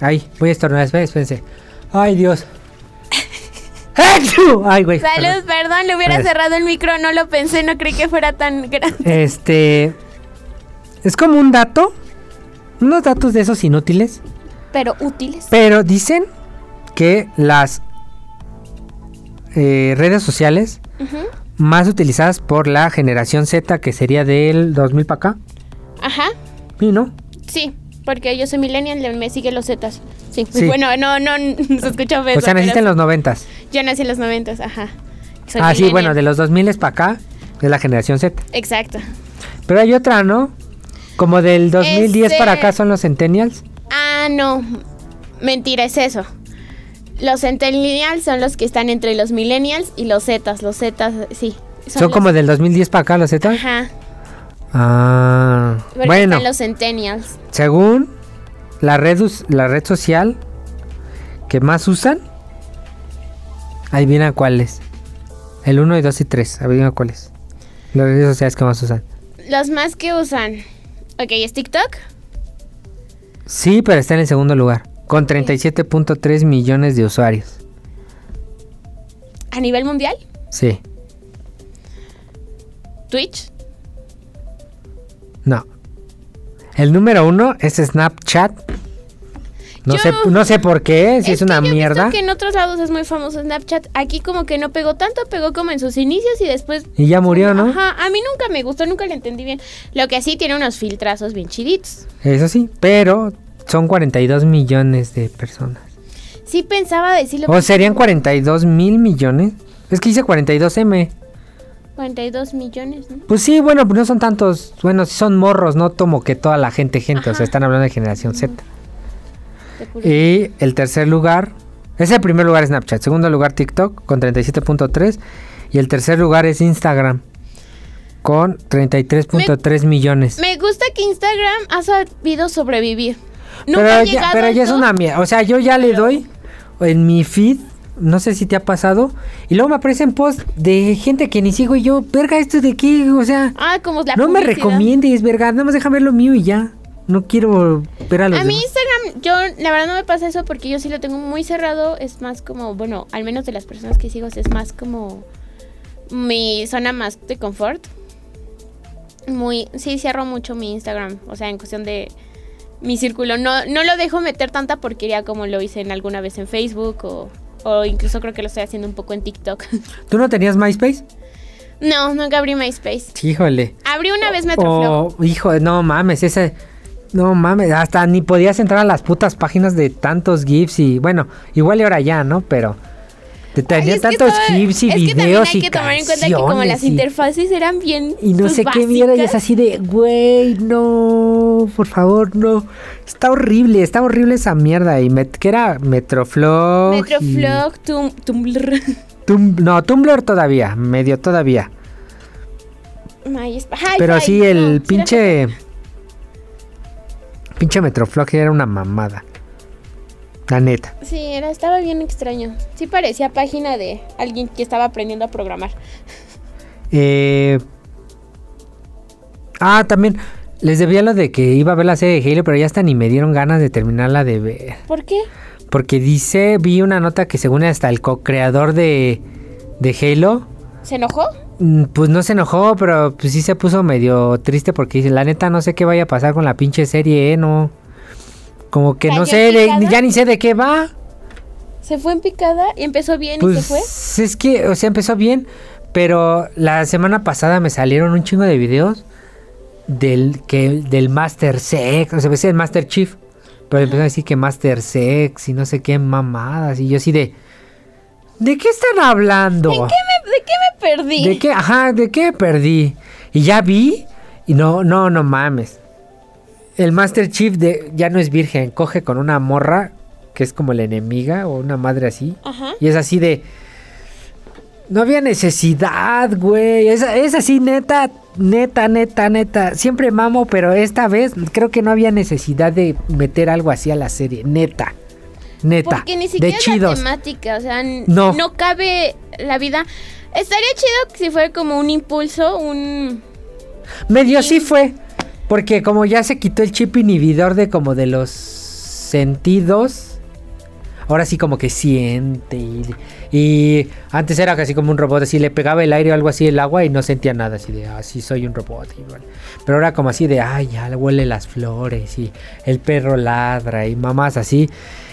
Ay, voy a estornudar, espérense. Ay, Dios. ¡Achú! Ay, güey. Salud, perdón. perdón, le hubiera cerrado el micro, no lo pensé, no creí que fuera tan grande. Este... Es como un dato. Unos datos de esos inútiles. Pero útiles. Pero dicen que las eh, redes sociales Ujú. Más utilizadas por la generación Z, que sería del 2000 para acá, Ajá, ¿y no? sí, porque yo soy millennial, me sigue los Zetas. Sí. Sí. bueno, no, no, se escucha feo. o sea, naciste en los 90. Yo nací en los 90, ajá. Soy Ah, sí, bueno, de los 2000 para acá es la generación Z. Exacto. Pero hay otra, ¿no? Como del 2010 Este- para acá son los Centennials. Ah, no. Mentira, es eso. Los centennials son los que están entre los millennials y los zetas. Los zetas, sí. Son, como del 2010 para acá los Z. Ajá. Ah, Porque bueno, están los centennials. según la red, la red social que más usan, adivina cuál es. El 1, y 2 y 3, adivina cuál es. Las redes sociales que más usan. Los más que usan. Ok, ¿es TikTok? Sí, pero está en el segundo lugar, con 37.3 millones de usuarios. ¿A nivel mundial? Sí, ¿Twitch? no. El número uno es Snapchat. No, Yo- sé, no sé por qué, si es, que una yo mierda. visto que en otros lados es muy famoso Snapchat. Aquí como que no pegó tanto, pegó como en sus inicios y después... Y ya murió, ¿no? Ajá, a mí nunca me gustó, nunca le entendí bien. Lo que sí tiene unos filtrazos bien chiditos. Eso sí, pero son 42 millones de personas. Sí pensaba decirlo. ¿O serían 42 mil millones? Es que dice 42M. 42 millones, ¿no? Pues sí, bueno, pues no son tantos. Bueno, sí son morros, no tomo que toda la gente, gente. O Ajá. sea, están hablando de generación Z. Y el tercer lugar, es el primer lugar Snapchat. Segundo lugar TikTok con 37.3. Y el tercer lugar es Instagram con 33.3 millones. Me gusta que Instagram ha sabido sobrevivir. Nunca Pero ya, pero ya es una mierda. O sea, yo ya le doy en mi feed. No sé si te ha pasado. Y luego me aparecen posts de gente que ni sigo y yo. Verga, ¿esto de qué? O sea, Ah, como la no me publicidad. recomiendes, verga. Nada más déjame ver lo mío y ya. No quiero ver a los A mí demás. Instagram, yo la verdad no me pasa eso porque yo sí lo tengo muy cerrado. Es más como, bueno, al menos de las personas que sigo, es más como mi zona más de confort. Muy, sí, cierro mucho mi Instagram. O sea, en cuestión de mi círculo. No, no lo dejo meter tanta porquería como lo hice en alguna vez en Facebook o, o incluso creo que lo estoy haciendo un poco en TikTok. ¿Tú no tenías MySpace? no, nunca abrí MySpace. Híjole. Abrí una vez Metroflow. O, hijo, no mames, ese. No mames, hasta ni podías entrar a las putas páginas de tantos GIFs y bueno, igual y ahora ya, ¿no? Pero Ay, tenía tantos GIFs y es que también videos hay y que tomar en cuenta que como las y- interfaces eran bien Y no pues, sé qué mierda, y es así de, güey, no, por favor, no. Está horrible, está horrible esa mierda. Y met- que era Metroflog. y Metroflog, Tum- Tumblr. Tum- no, Tumblr todavía, medio todavía. Pero sí, el pinche. Pinche Metroflog era una mamada. La neta. Sí, era, estaba bien extraño. Sí parecía página de alguien que estaba aprendiendo a programar. Eh, Ah, también les debía lo de que iba a ver la serie de Halo, pero ya hasta ni me dieron ganas de terminarla de ver. ¿Por qué? Porque dice, vi una nota que según hasta el co-creador de, de Halo, ¿Se enojó? mm, pues no se enojó, pero pues sí se puso medio triste porque dice, la neta no sé qué vaya a pasar con la pinche serie, ¿eh? No. Como que no ¿Cayó sé, de- ya ni sé de qué va. Se fue en picada y empezó bien y Pues se fue. es que, o sea, empezó bien, pero la semana pasada me salieron un chingo de videos del que del Master Sex, o sea, decía el Master Chief, pero empezaron a decir que Master Sex y no sé qué mamadas y yo así de ¿De qué están hablando? ¿De qué me perdí? ¿De qué? Ajá, ¿de qué perdí? Y ya vi y no no no mames. El Master Chief de ya no es virgen, coge con una morra que es como la enemiga o una madre así. Ajá. Y es así de. No había necesidad, güey. Es, es así, neta, neta, neta, neta. Siempre mamo, pero esta vez creo que no había necesidad de meter algo así a la serie. Neta. Neta. Porque ni siquiera de es la temática, o sea, No. no cabe la vida. Estaría chido si fuera como un impulso, un... Medio sí fue. Porque como ya se quitó el chip inhibidor de como de los sentidos. Ahora sí como que siente. Y, antes era casi como un robot. Así le pegaba el aire o algo así el agua y no sentía nada. Así de, así soy un robot. Igual. Pero ahora como así de, ay, ya le huele las flores. Y el perro ladra. Y mamás así.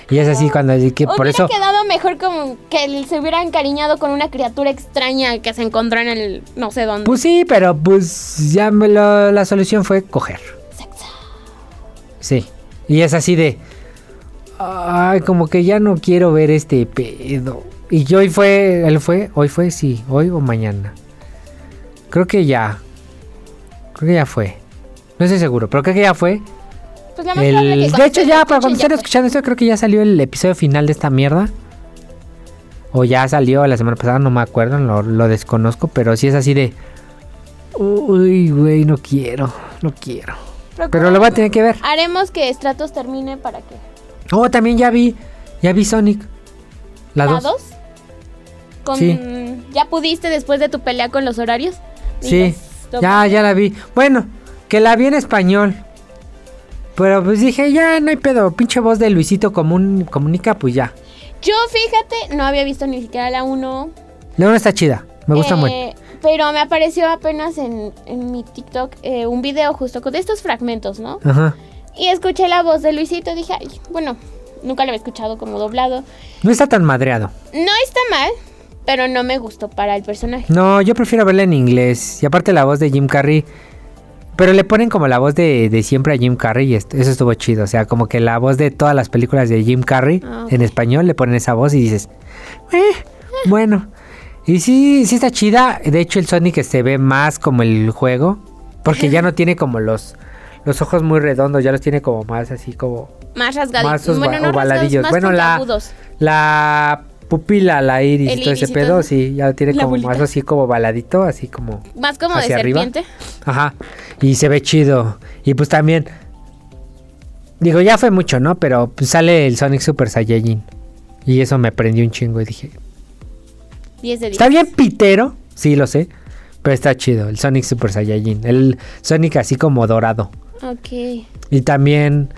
Y es así cuando... que por Hubiera eso... quedado mejor como que él se hubiera encariñado con una criatura extraña que se encontró en el no sé dónde. Pues sí, pero pues ya me lo- la solución fue coger. Sexo. Sí. Y es así de. Ay, como que ya no quiero ver este pedo. Y hoy fue. Él fue. Hoy fue, sí. Hoy o mañana. Creo que ya. Creo que ya fue. No estoy seguro, pero creo que ya fue. Pues la más que El, cuando de hecho, ya, para cuando estén escuchando esto, creo que ya salió el episodio final de esta mierda. O ya salió la semana pasada, no me acuerdo, lo, lo desconozco, pero sí es así de. Uy, güey, no quiero, no quiero. Pero lo voy a tener que ver. Haremos que Stratos termine para que... Oh, también ya vi, ya vi Sonic. La 2. dos? Con... Sí. ¿Ya pudiste después de tu pelea con los horarios? Sí, ya, ya la vi. Bueno, que la vi en español. Pero pues dije, ya no hay pedo. Pinche voz de Luisito comun- comunica, pues ya. Yo, fíjate, no había visto ni siquiera la 1. León está chida. Me gusta Eh, mucho. Pero me apareció apenas en, en mi TikTok eh, un video justo con estos fragmentos, ¿no? Ajá. Y escuché la voz de Luisito. Dije, ay, bueno, nunca lo había escuchado como doblado. No está tan madreado. No está mal, pero no me gustó para el personaje. No, yo prefiero verla en inglés. Y aparte la voz de Jim Carrey. Pero le ponen como la voz de, de siempre a Jim Carrey y esto- eso estuvo chido. O sea, como que la voz de todas las películas de Jim Carrey Ah, en español le ponen esa voz y dices, "Eh, bueno. Y sí, sí está chida. De hecho, el Sonic se ve más como el juego. Porque ya no tiene como los, los ojos muy redondos, ya los tiene como más así como Más Más rasgaditos. Bueno, osva- no rasgados, más Bueno, la- la pupila, la iris, El todo ese y pedo, todo. sí, ya tiene La como más bolita. así como baladito, así como Más como de hacia arriba. serpiente. Ajá. Y se ve chido. Y pues también. Digo, ya fue mucho, ¿no? Pero pues sale el Sonic Super Saiyajin. Y eso me prendió un chingo. Y dije, 10 de 10. está bien pitero. Sí, lo sé. Pero está chido. El Sonic Super Saiyajin. El Sonic así como dorado. Ok. Y también.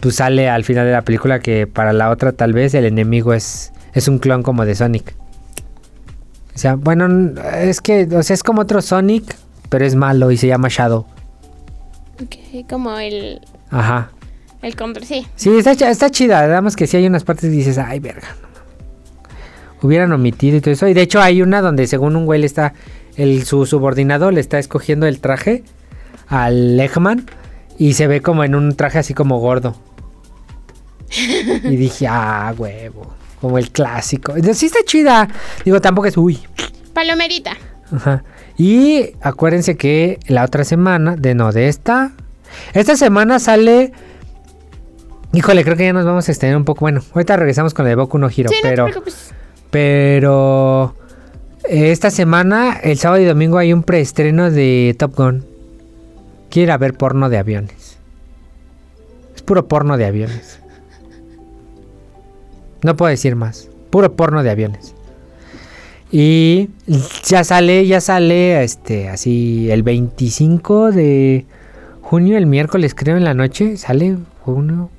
Pues sale al final de la película que para la otra tal vez el enemigo es, es un clon como de Sonic. O sea, bueno, es que, o sea, es como otro Sonic, pero es malo y se llama Shadow. Ok, como el, Ajá. el control. Sí. Sí, está, ch- está chida. Además que sí hay unas partes que dices, ay, verga. no mames". Hubieran omitido y todo eso. Y de hecho hay una donde según un güey le está, el, su subordinado le está escogiendo el traje al Eggman. Y se ve como en un traje así como gordo. y dije, ah, huevo. Como el clásico. Sí está chida. Digo, tampoco es, uy. Palomerita. Ajá. Y acuérdense que la otra semana, de no, de esta. Esta semana sale. Híjole, creo que ya nos vamos a extender un poco. Bueno, ahorita regresamos con la de Boku no Hero, sí, no pero. te. Pero. Esta semana, el sábado y domingo, hay un preestreno de Top Gun. A ver porno de aviones. Es puro porno de aviones. No puedo decir más. Puro porno de aviones. Y ya sale, ya sale, este, así, el 25 de junio, el miércoles creo en la noche, sale junio,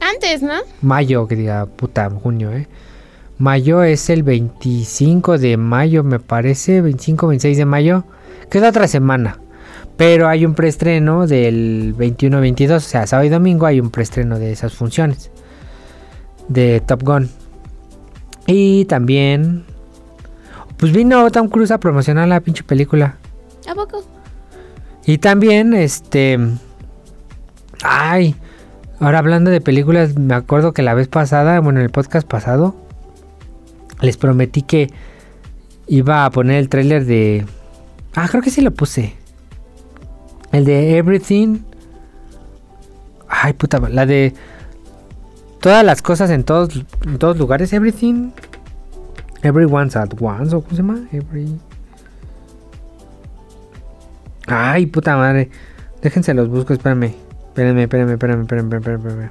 Antes, ¿no? mayo, que diga, puta, junio, eh. Mayo es el 25 de mayo, me parece, 25, 26 de mayo, que es la otra semana. Pero hay un preestreno del 21-22, o sea, sábado y domingo hay un preestreno de esas funciones. De Top Gun. Y también... Pues vino Tom Cruise a promocionar la pinche película. ¿A poco? Y también, este... Ay, ahora hablando de películas, me acuerdo que la vez pasada, bueno, en el podcast pasado, les prometí que iba a poner el tráiler de... Ah, creo que sí lo puse. El de Everything. Ay, puta, la de... Todas las cosas en todos, en todos lugares, Everything. Everyone's at once, o cómo se llama? Every... Ay, puta madre. Déjense los busco, espérenme. Espérenme, espérenme, espérenme, espérenme, espérenme, espérenme.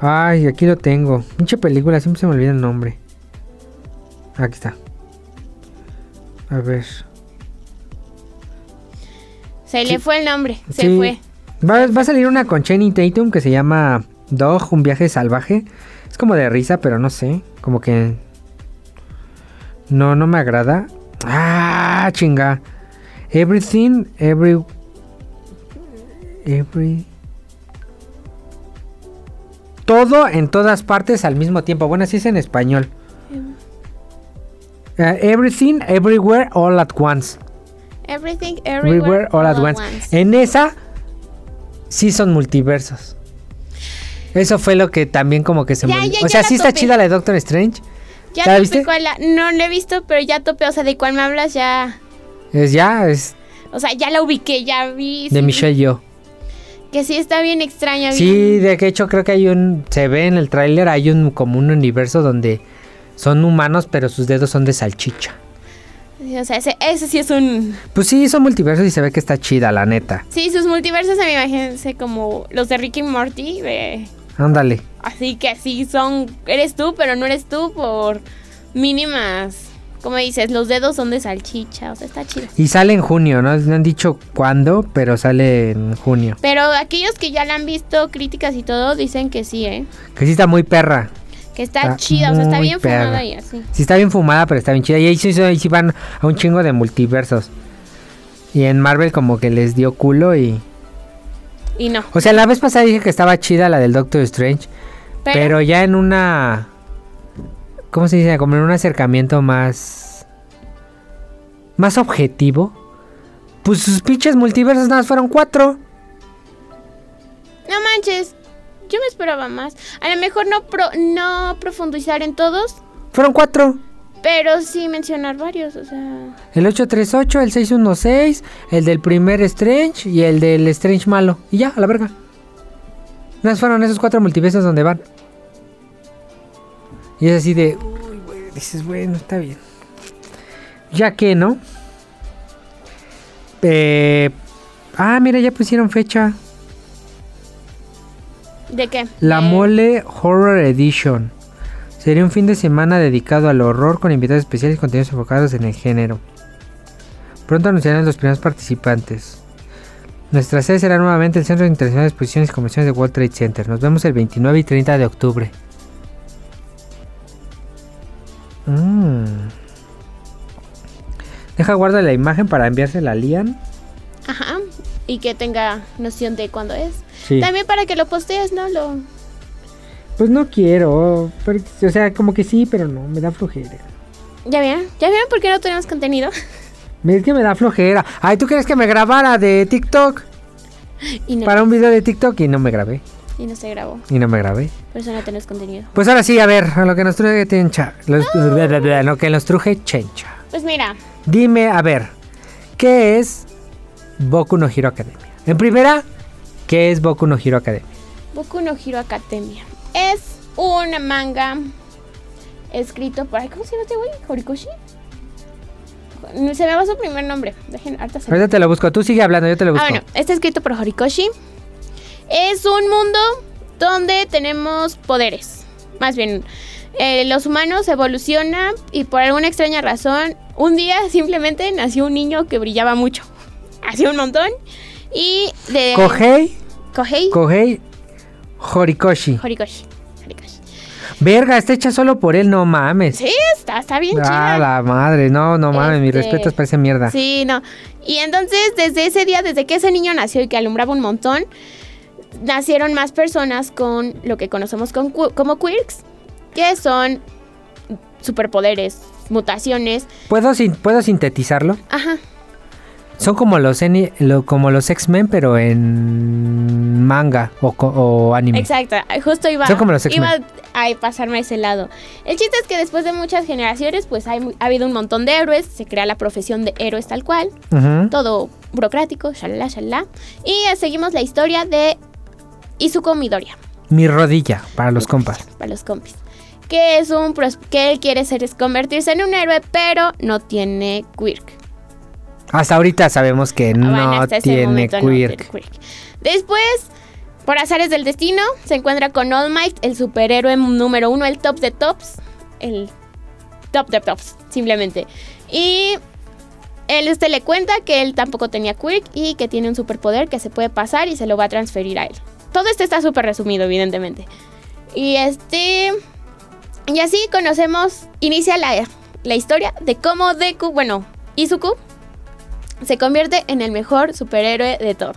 Ay, aquí lo tengo. Pinche película, siempre se me olvida el nombre. Aquí está. A ver. Se le fue el nombre. Se fue. Va, va a salir una con Channing Tatum que se llama Dog, un viaje salvaje. Es como de risa, pero no sé. Como que. No, no me agrada. Ah, chinga. Everything, every. Every. Todo en todas partes al mismo tiempo. Bueno, así es en español. Eh, everything, everywhere, all at once. Everything, Everywhere, everywhere, all at once. En esa sí son multiversos. Eso fue lo que también como que se Ya, O sea, sí está chida la de Doctor Strange. Ya ¿Ya la viste? cuál la- No la he visto, pero ya topé. O sea, de cuál me hablas ya. Es ya, es O sea, ya la ubiqué, ya vi. de sí, Michelle Yeoh. Que sí está bien extraña. Sí, bien- de hecho creo que hay un se ve en el tráiler hay un como un universo donde son humanos pero sus dedos son de salchicha. sí, O sea, ese, ese sí es un. Pues sí, son multiversos y se ve que está chida, la neta. Sí, sus multiversos se me imaginan como los de Ricky y Morty. de- Ándale. Así que sí son. Eres tú, pero no eres tú por mínimas. Como dices, los dedos son de salchicha. O sea, está chido. Y sale en junio, ¿no? No han dicho cuándo, pero sale en junio. Pero aquellos que ya la han visto, críticas y todo, dicen que sí, ¿eh? Que sí está muy perra. Que está, Está chida, o sea, está bien perra. fumada y así. Sí está bien fumada, pero está bien chida. Y ahí sí, ahí sí van a un chingo de multiversos. Y en Marvel como que les dio culo y... Y no. O sea, la vez pasada dije que estaba chida la del Doctor Strange. Pero, Pero, ya en una... ¿Cómo se dice? Como en un acercamiento más... Más objetivo. Pues sus pinches multiversos nada más fueron cuatro. no manches. Yo me esperaba más. A lo mejor no, pro- no profundizar en todos, Fueron cuatro. Pero sí mencionar varios, o sea. El 838, el 616, el del primer Strange y el del Strange malo. Y ya, a la verga. Más fueron esos cuatro multiversos donde van. Y es así de... Uy, güey, dices, bueno, está bien. Ya que, ¿no? Eh, ah, mira, ya pusieron fecha. ¿De qué? La Mole Horror Edition. Sería un fin de semana dedicado al horror con invitados especiales y contenidos enfocados en el género. Pronto anunciarán los primeros participantes. Nuestra sede será nuevamente el Centro Internacional de Exposiciones y Convenciones de World Trade Center. Nos vemos el 29 y 30 de octubre. Mm. Deja guarda la imagen para enviársela a Lian. Ajá. Y que tenga noción de cuándo es. Sí. También para que lo postees, ¿no? Lo... Pues no quiero. pero- o sea, como que sí, pero no, me da flojera. ¿Ya vieron? ¿Ya vieron por qué no tenemos contenido? Es que me da flojera. Ay, ¿tú quieres que me grabara de TikTok? Y no, para un video de TikTok y no me grabé. y no se grabó. Y no me grabé. Por eso no tenés contenido. Pues ahora sí, a ver, a lo que nos truje chencha. Los- Lo que nos truje chencha. Pues mira, Dime, a ver, ¿qué es Boku no Hero Academia? En primera, ¿qué es Boku no Hero Academia? Boku no Hero Academia. Es un manga escrito por. ¿Cómo se llama este güey? ¿Horikoshi? Se me va su primer nombre. Dejen, ahorita se Ahorita te lo busco. Tú sigue hablando, yo te lo busco. Ah, bueno, está escrito por Horikoshi. Es un mundo donde tenemos poderes. Más bien, eh, los humanos evolucionan y por alguna extraña razón, un día simplemente nació un niño que brillaba mucho. Hacía un montón. Y de. Kohei, Kohei. Kohei Horikoshi. Horikoshi. Horikoshi. Verga, está hecha solo por él, no mames. Sí, está, está bien Ah, chida. la madre, no, no mames, mis Este, respetos parece mierda. Sí, no. Y entonces, desde ese día, desde que ese niño nació y que alumbraba un montón, nacieron más personas con lo que conocemos con como quirks, que son superpoderes, mutaciones. ¿Puedo, sin- ¿Puedo sintetizarlo? Ajá. Son como los, Eni- lo- como los X-Men, pero en manga o, o anime. Exacto, justo iba, Son como los X-Men. iba a pasarme a ese lado. El chiste es que después de muchas generaciones, pues hay ha habido un montón de héroes, se crea la profesión de héroes tal cual, todo burocrático, shalala, shalala. Y seguimos la historia de Izuko Midoriya. Mi rodilla, para los compas. Para los compis. Que es un que él quiere ser es convertirse en un héroe, pero no tiene quirk. Hasta ahorita sabemos que no tiene no quirk. quirk. Después, por azares del destino, se encuentra con All Might, el superhéroe número uno, el top de tops. El top de tops, simplemente. Y él este le cuenta que él tampoco tenía quirk y que tiene un superpoder que se puede pasar y se lo va a transferir a él. Todo esto está súper resumido, evidentemente. Y este. Y así conocemos. Inicia la, la historia de cómo Deku, bueno, Izuku, se convierte en el mejor superhéroe de todos.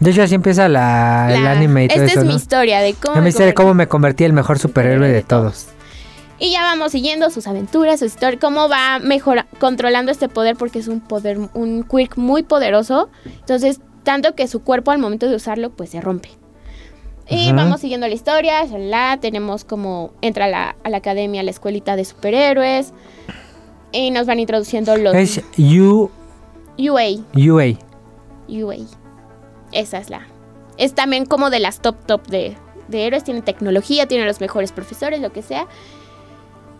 De hecho, así empieza la, el anime y todo esta eso, es mi historia de cómo. Me de cómo me convertí en el mejor superhéroe de todos. Y ya vamos siguiendo sus aventuras, su historia, cómo va mejor controlando este poder porque es un poder, un quirk muy poderoso. Entonces, tanto que su cuerpo al momento de usarlo, pues se rompe. Y vamos siguiendo la historia, la tenemos como entra a la, a la academia, a la escuelita de superhéroes. Y nos van introduciendo los Es U, UA. UA. UA. Esa es la. Es también como de las top top de, de héroes. Tiene tecnología, tiene los mejores profesores, lo que sea.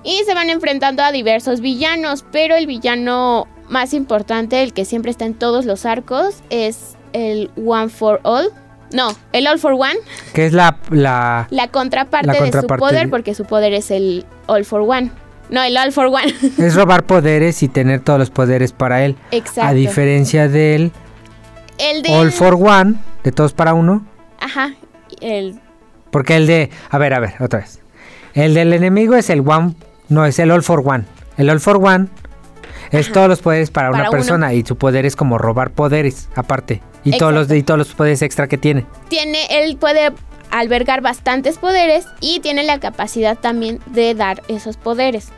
Y se van enfrentando a diversos villanos. Pero el villano más importante, el que siempre está en todos los arcos, es el One for All. No, el All for One. Que es la, la La contraparte, La de su contraparte poder, de- porque su poder es el All for One. No, el All for One. es robar poderes y tener todos los poderes para él. Exacto. A diferencia del el de. All for One, de todos para uno. Ajá. El. Porque el de. A ver, a ver, otra vez. El del enemigo es el One. No, es el All for One. El All for One es Ajá. todos los poderes para, Para una uno. persona y su poder es como robar poderes aparte. Y todos, los, y todos los poderes extra que tiene. tiene, él puede albergar bastantes poderes y tiene la capacidad también de dar esos poderes.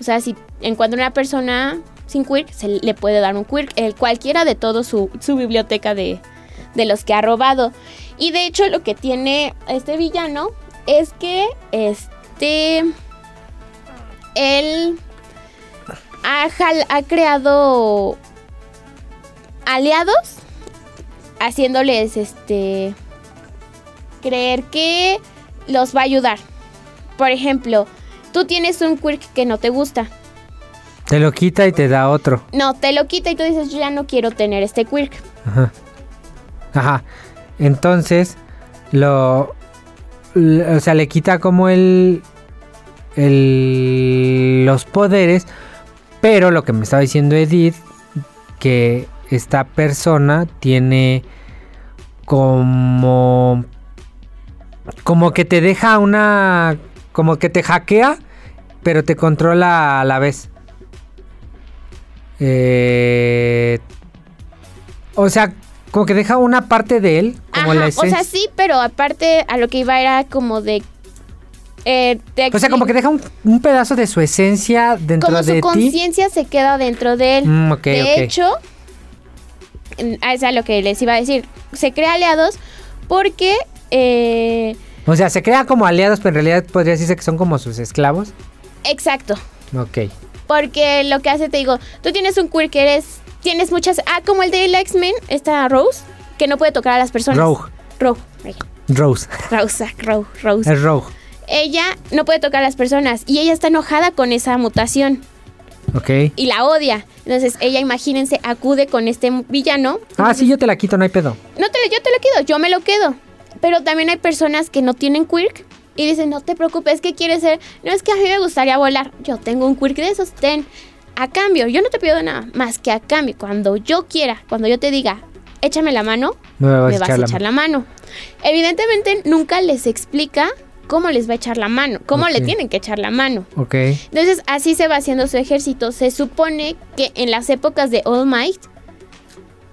O sea, si encuentra una persona sin quirk, se le puede dar un quirk, cualquiera de todo su, su biblioteca de, de los que ha robado. Y de hecho lo que tiene este villano es que este él ha, ha creado aliados haciéndoles este creer que los va a ayudar. Por ejemplo, tú tienes un quirk que no te gusta. Te lo quita y te da otro. No, te lo quita y tú dices, yo ya no quiero tener este quirk. Ajá. Ajá. Entonces, lo. O sea, le quita como el. el los poderes. Pero lo que me estaba diciendo Edith. Que esta persona tiene. Como. Como que te deja una. Como que te hackea. Pero te controla a la vez. Eh, o sea, como que deja una parte de él, como Ajá, la o esencia. sea, sí, pero aparte a lo que iba era como de... eh, O sea, como que deja un, un pedazo de su esencia dentro como de su ti. conciencia se queda dentro de él. Mm, de hecho, Mm, Es a lo que les iba a decir. Se crea aliados porque... eh, O sea, se crea como aliados, pero en realidad podría decirse que son como sus esclavos. exacto. Ok. Porque lo que hace, te digo, tú tienes un queer que eres... Tienes muchas... Ah, como el de la X-Men, esta Rose, que no puede tocar a las personas. Rogue. Rogue. Rose. Rose, Rogue, Rose. Es Rogue. Ella no puede tocar a las personas y ella está enojada con esa mutación Ok. y la odia. Entonces ella, imagínense, acude con este villano. Ah, sí, yo te la quito, no hay pedo. No te yo te lo quedo, yo me lo quedo. Pero también hay personas que no tienen quirk y dicen, no te preocupes, ¿qué quieres ser? No, es que a mí me gustaría volar. Yo tengo un quirk de esos, ten. A cambio, yo no te pido nada más que a cambio. Cuando yo quiera, cuando yo te diga, échame la mano, Me vas, me vas a echar la mano. Evidentemente nunca les explica cómo les va a echar la mano, cómo le tienen que echar la mano. Ok. Entonces así se va haciendo su ejército. Se supone que en las épocas de All Might,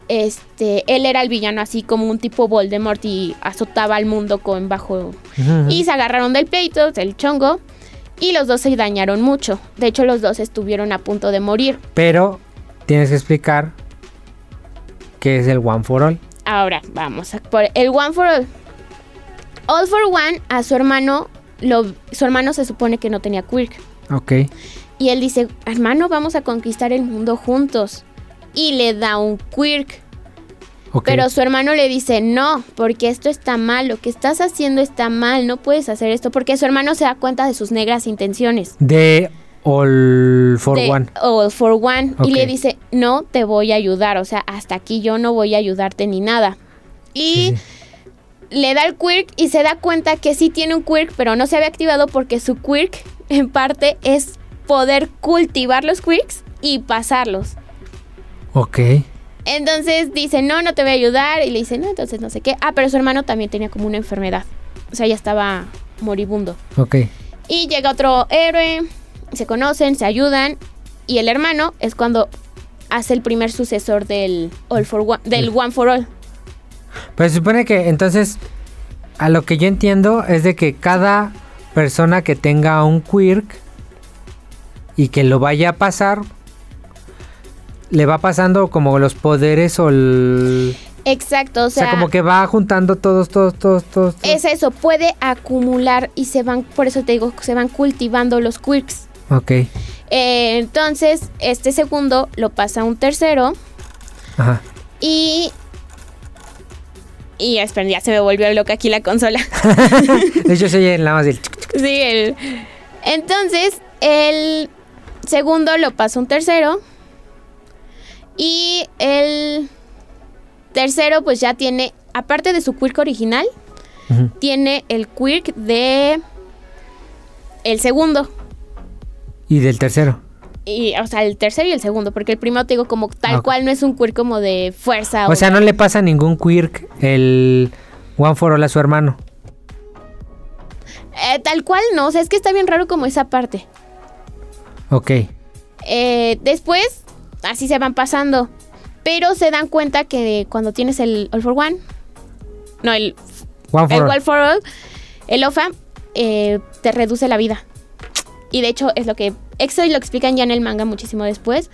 este, él era el villano así como un tipo Voldemort y azotaba al mundo con bajo... Y se agarraron del pleito, del chongo, y los dos se dañaron mucho. De hecho los dos estuvieron a punto de morir. Pero tienes que explicar qué es el One for All. Ahora vamos a por el One for All. All for One a su hermano, lo, su hermano se supone que no tenía quirk. Ok. Y él dice, hermano, vamos a conquistar el mundo juntos. Y le da un quirk. Pero su hermano le dice, no, porque esto está mal, lo que estás haciendo está mal, no puedes hacer esto, porque su hermano se da cuenta de sus negras intenciones. De All for de One. All for One. Y le dice, no te voy a ayudar, o sea, hasta aquí yo no voy a ayudarte ni nada. Y Sí, sí. le da el quirk y se da cuenta que sí tiene un quirk, pero no se había activado porque su quirk, en parte, es poder cultivar los quirks y pasarlos. Ok. Entonces dice, no, no te voy a ayudar. Y le dice, no, entonces no sé qué. Ah, pero su hermano también tenía como una enfermedad. O sea, ya estaba moribundo. Ok. Y llega otro héroe, se conocen, se ayudan. Y el hermano es cuando hace el primer sucesor del All for One, del One for All. Pues se supone que entonces, a lo que yo entiendo es de que cada persona que tenga un quirk y que lo vaya a pasar, le va pasando como los poderes o el... Exacto, o O sea, sea, como que va juntando todos, todos, todos, todos. todos. es eso, puede acumular y se van, por eso te digo, se van cultivando los quirks. Ok. Eh, entonces, este segundo lo pasa a un tercero Ajá. y... Y esperen, ya se me volvió loca aquí la consola. De hecho, se oye nada más del... Sí, el... Entonces, el segundo lo pasa un tercero. Y el tercero, pues ya tiene, aparte de su quirk original, tiene el quirk de el segundo. Y del tercero. Y, o sea, el tercero y el segundo, porque el primero te digo como tal Ah, cual no es un quirk como de fuerza. O sea, no le pasa ningún quirk el One for All a su hermano. Eh, tal cual no, o sea, es que está bien raro como esa parte. Ok. Eh, después, así se van pasando. Pero se dan cuenta que cuando tienes el All for One, no, el, One for el All. All for All, el OFA, eh, te reduce la vida. Y de hecho es lo que, eso lo explican ya en el manga muchísimo después,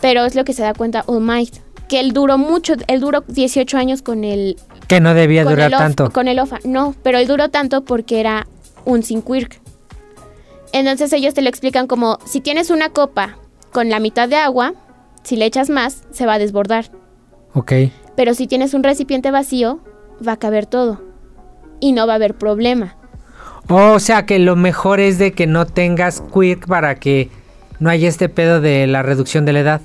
pero es lo que se da cuenta All Might. Que él duró mucho, él duró 18 años con el, Que no debía durar tanto. con el OFA. No, pero él duró tanto porque era un sin quirk. Entonces ellos te lo explican como si tienes una copa con la mitad de agua, si le echas más, se va a desbordar. Ok. Pero si tienes un recipiente vacío, va a caber todo. Y no va a haber problema. O sea que lo mejor es de que no tengas quirk para que no haya este pedo de la reducción de la edad.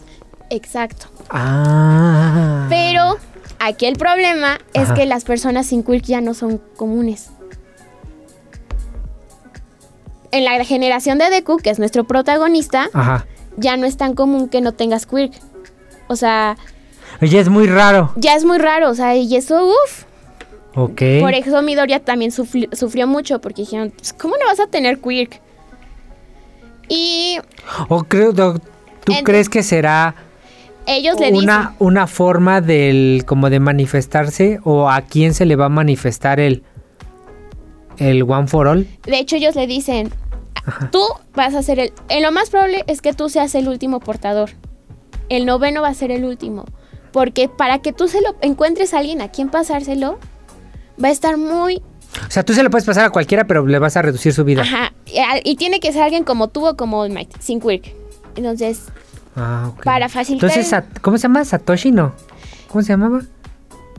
Exacto. Ah. Pero aquí el problema es Ajá. que las personas sin quirk ya no son comunes. En la generación de Deku, que es nuestro protagonista, Ajá. Ya no es tan común que no tengas quirk. O sea, Oye, es muy raro. ya es muy raro, o sea, y eso, uff. Ok. Por eso Midoriya también sufrió mucho, porque dijeron, "Pues, ¿cómo no vas a tener quirk? Y O creo, ¿Tú crees que será ellos le una, dicen, una forma del como de manifestarse o a quién se le va a manifestar el el One for All? de hecho ellos le dicen, tú vas a ser el, en lo más probable es que tú seas el último portador. El noveno va a ser el último. Porque para que tú se lo encuentres a alguien a quien pasárselo, va a estar muy... O sea, tú se lo puedes pasar a cualquiera, pero le vas a reducir su vida. Ajá. Y, tiene que ser alguien como tú o como All Might, sin quirk. Entonces, Ah, para facilitar... Entonces, ¿cómo se llama? Satoshi, no. ¿Cómo se llamaba?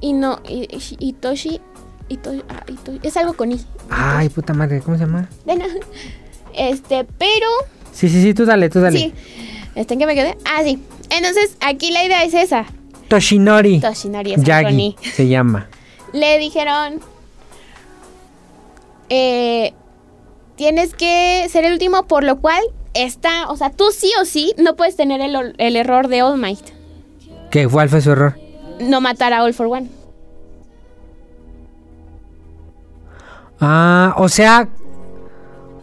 Y no, y, y- Itoshi... Ito- ah, Ito- es algo con I. Ay, puta madre, ¿cómo se llama? De nada. Este, pero... Sí, sí, sí, tú dale, tú dale. Sí. Este, ¿en qué me quedé? Ah, sí. Entonces, aquí la idea es esa. Toshinori. Toshinori es. Yagi se llama. le dijeron, eh, tienes que ser el último, por lo cual está, o sea, tú sí o sí no puedes tener el, el error de All Might, ¿Qué? ¿Cuál fue su error? no matar a All for One. Ah, o sea.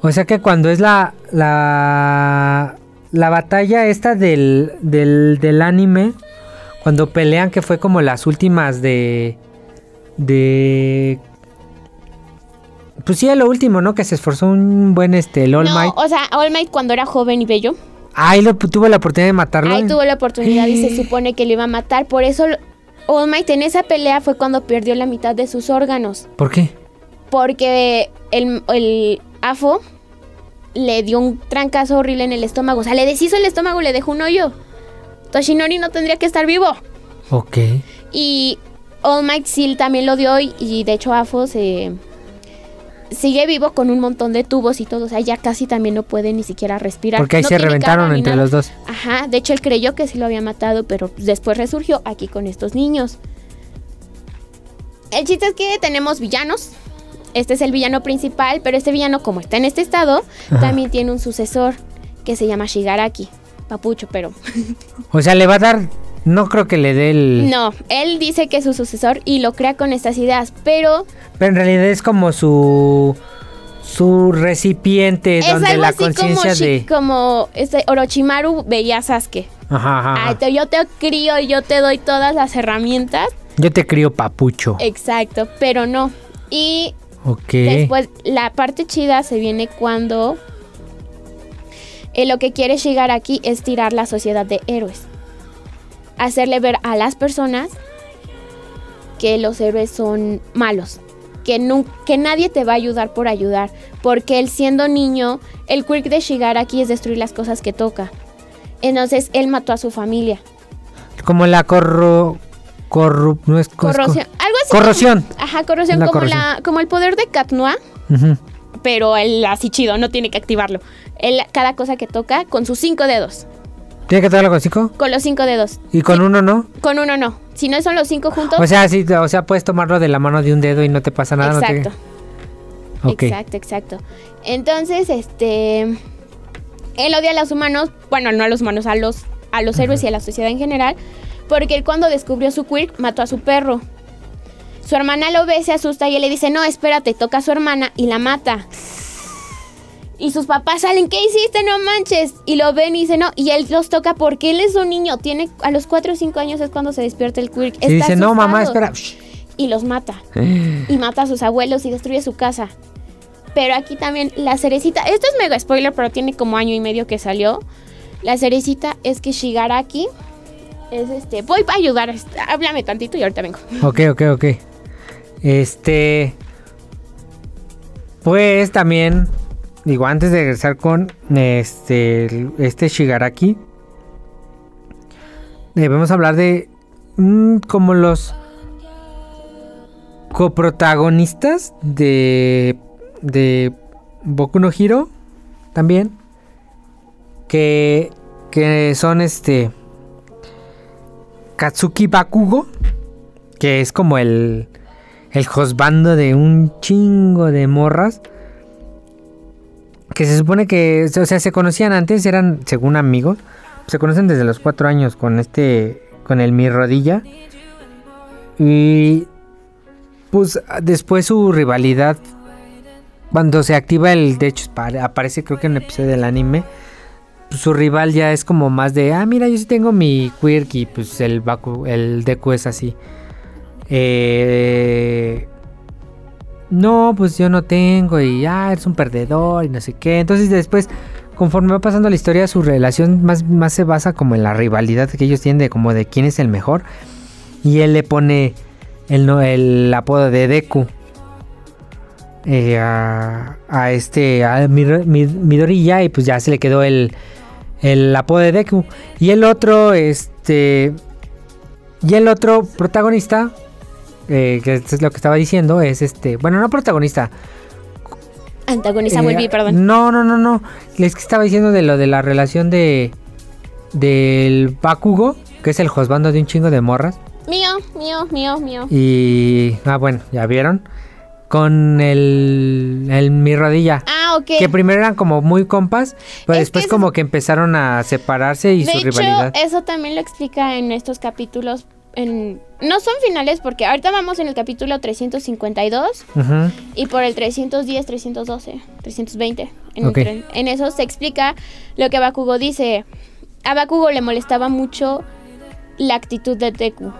O sea que cuando es la. La. La batalla esta del. Del, del anime. Cuando pelean, que fue como las últimas de. De. Pues sí, lo último, ¿no? Que se esforzó un buen este, el All no, Might. o sea, All Might cuando era joven y bello, Ahí lo, tuvo la oportunidad de matarlo. ahí tuvo la oportunidad y se supone que lo iba a matar, por eso All Might en esa pelea fue cuando perdió la mitad de sus órganos. ¿Por qué? Porque el, el AFO le dio un trancazo horrible en el estómago. O sea, le deshizo el estómago, le dejó un hoyo. Toshinori no tendría que estar vivo. Ok. Y All Might sí también lo dio. Y, y de hecho, AFO se. Sigue vivo con un montón de tubos y todo. O sea, ya casi también no puede ni siquiera respirar. Porque ahí No se reventaron entre los dos. Ajá, de hecho él creyó que sí lo había matado, pero después resurgió aquí con estos niños. El chiste es que tenemos villanos. Este es el villano principal, pero este villano, como está en este estado, Ajá. también tiene un sucesor que se llama Shigaraki. Papucho, pero O sea, le va a dar. No creo que le dé el. no, él dice que es su sucesor y lo crea con estas ideas, pero Pero en realidad es como su. Su recipiente es donde algo la conciencia de. como este Orochimaru veía a Sasuke. Ajá, ajá, ajá. Ay, te- yo te crío y yo te doy todas las herramientas Yo te crío papucho. Exacto, pero no. Y ok. después la parte chida se viene cuando eh, lo que quiere llegar aquí es tirar la sociedad de héroes. Hacerle ver a las personas que los héroes son malos. Que, que nadie te va a ayudar por ayudar. Porque él siendo niño, el quirk de Shigaraki es destruir las cosas que toca. Entonces él mató a su familia. Como la corro. Corru. No es Corrosión. Algo así. Corrosión. Ajá, corrosión, La como, corrosión. La, como el poder de Katnoa, Ujú. pero él así chido, no tiene que activarlo. Él, cada cosa que toca, con sus cinco dedos. ¿Tiene que tocarlo con cinco? Con los cinco dedos. ¿Y con uno no? Con uno no. Si no son los cinco juntos. O sea, sí, o sea, puedes tomarlo de la mano de un dedo y no te pasa nada. no te- exacto. Ok. Exacto, exacto. Entonces, este. Él odia a los humanos. Bueno, no a los humanos, a los, a los héroes y a la sociedad en general. Porque él cuando descubrió su quirk mató a su perro. Su hermana lo ve, se asusta y él le dice, no, espérate, toca a su hermana y la mata. Y sus papás salen, ¿qué hiciste? No manches. Y lo ven y dice, no. Y él los toca porque él es un niño. Tiene a los 4 o 5 años es cuando se despierta el quirk. Y Está dice, no, mamá, asustado". espera. Y los mata y mata a sus abuelos y destruye su casa. Pero aquí también la cerecita, esto es mega spoiler, pero tiene como año y medio que salió. La cerecita es que Shigaraki es este, voy para ayudar, háblame tantito y ahorita vengo. Ok, ok, ok. Este. Pues también. Digo, antes de regresar con este. Este Shigaraki. Debemos hablar de. mm, como los. Coprotagonistas de. De. Boku no Hero. También. Que. Que son este. Katsuki Bakugo. Que es como el. El josbando de un chingo de morras. Que se supone que. O sea, se conocían antes, eran según amigos. Se conocen desde los cuatro años con este. Con el mi rodilla. Y. Pues después su rivalidad. Cuando se activa el. De hecho, pare- aparece creo que en un episodio del anime. Pues, su rival ya es como más de. Ah, mira, yo sí tengo mi quirk. Y pues el Baku, el Deku es así. Eh, no, pues yo no tengo y ya eres un perdedor y no sé qué. Entonces después, conforme va pasando la historia, su relación más, más se basa como en la rivalidad que ellos tienen de como de quién es el mejor. Y él le pone el, no- el apodo de Deku. eh, a, a este a Mir- Mid- Midoriya y pues ya se le quedó el, el apodo de Deku. Y el otro este y el otro protagonista eh, que es lo que estaba diciendo es este bueno no protagonista. Antagoniza eh, muy bien, perdón. no no no no. Es que estaba diciendo de lo de la relación de del Bakugo que es el josbando de un chingo de morras. Mío, mío, mío, mío. y ah bueno ya vieron con el, el mi rodilla Ah, ok. Que primero eran como muy compas, pero Es después que como que empezaron a separarse y de su hecho, rivalidad. eso también lo explica en estos capítulos. En, no son finales porque ahorita vamos en el capítulo 352 Ujú. y por el 310, 312, 320. En, el Ok. tren- en eso se explica lo que Bakugo dice. A Bakugo le molestaba mucho la actitud de Deku.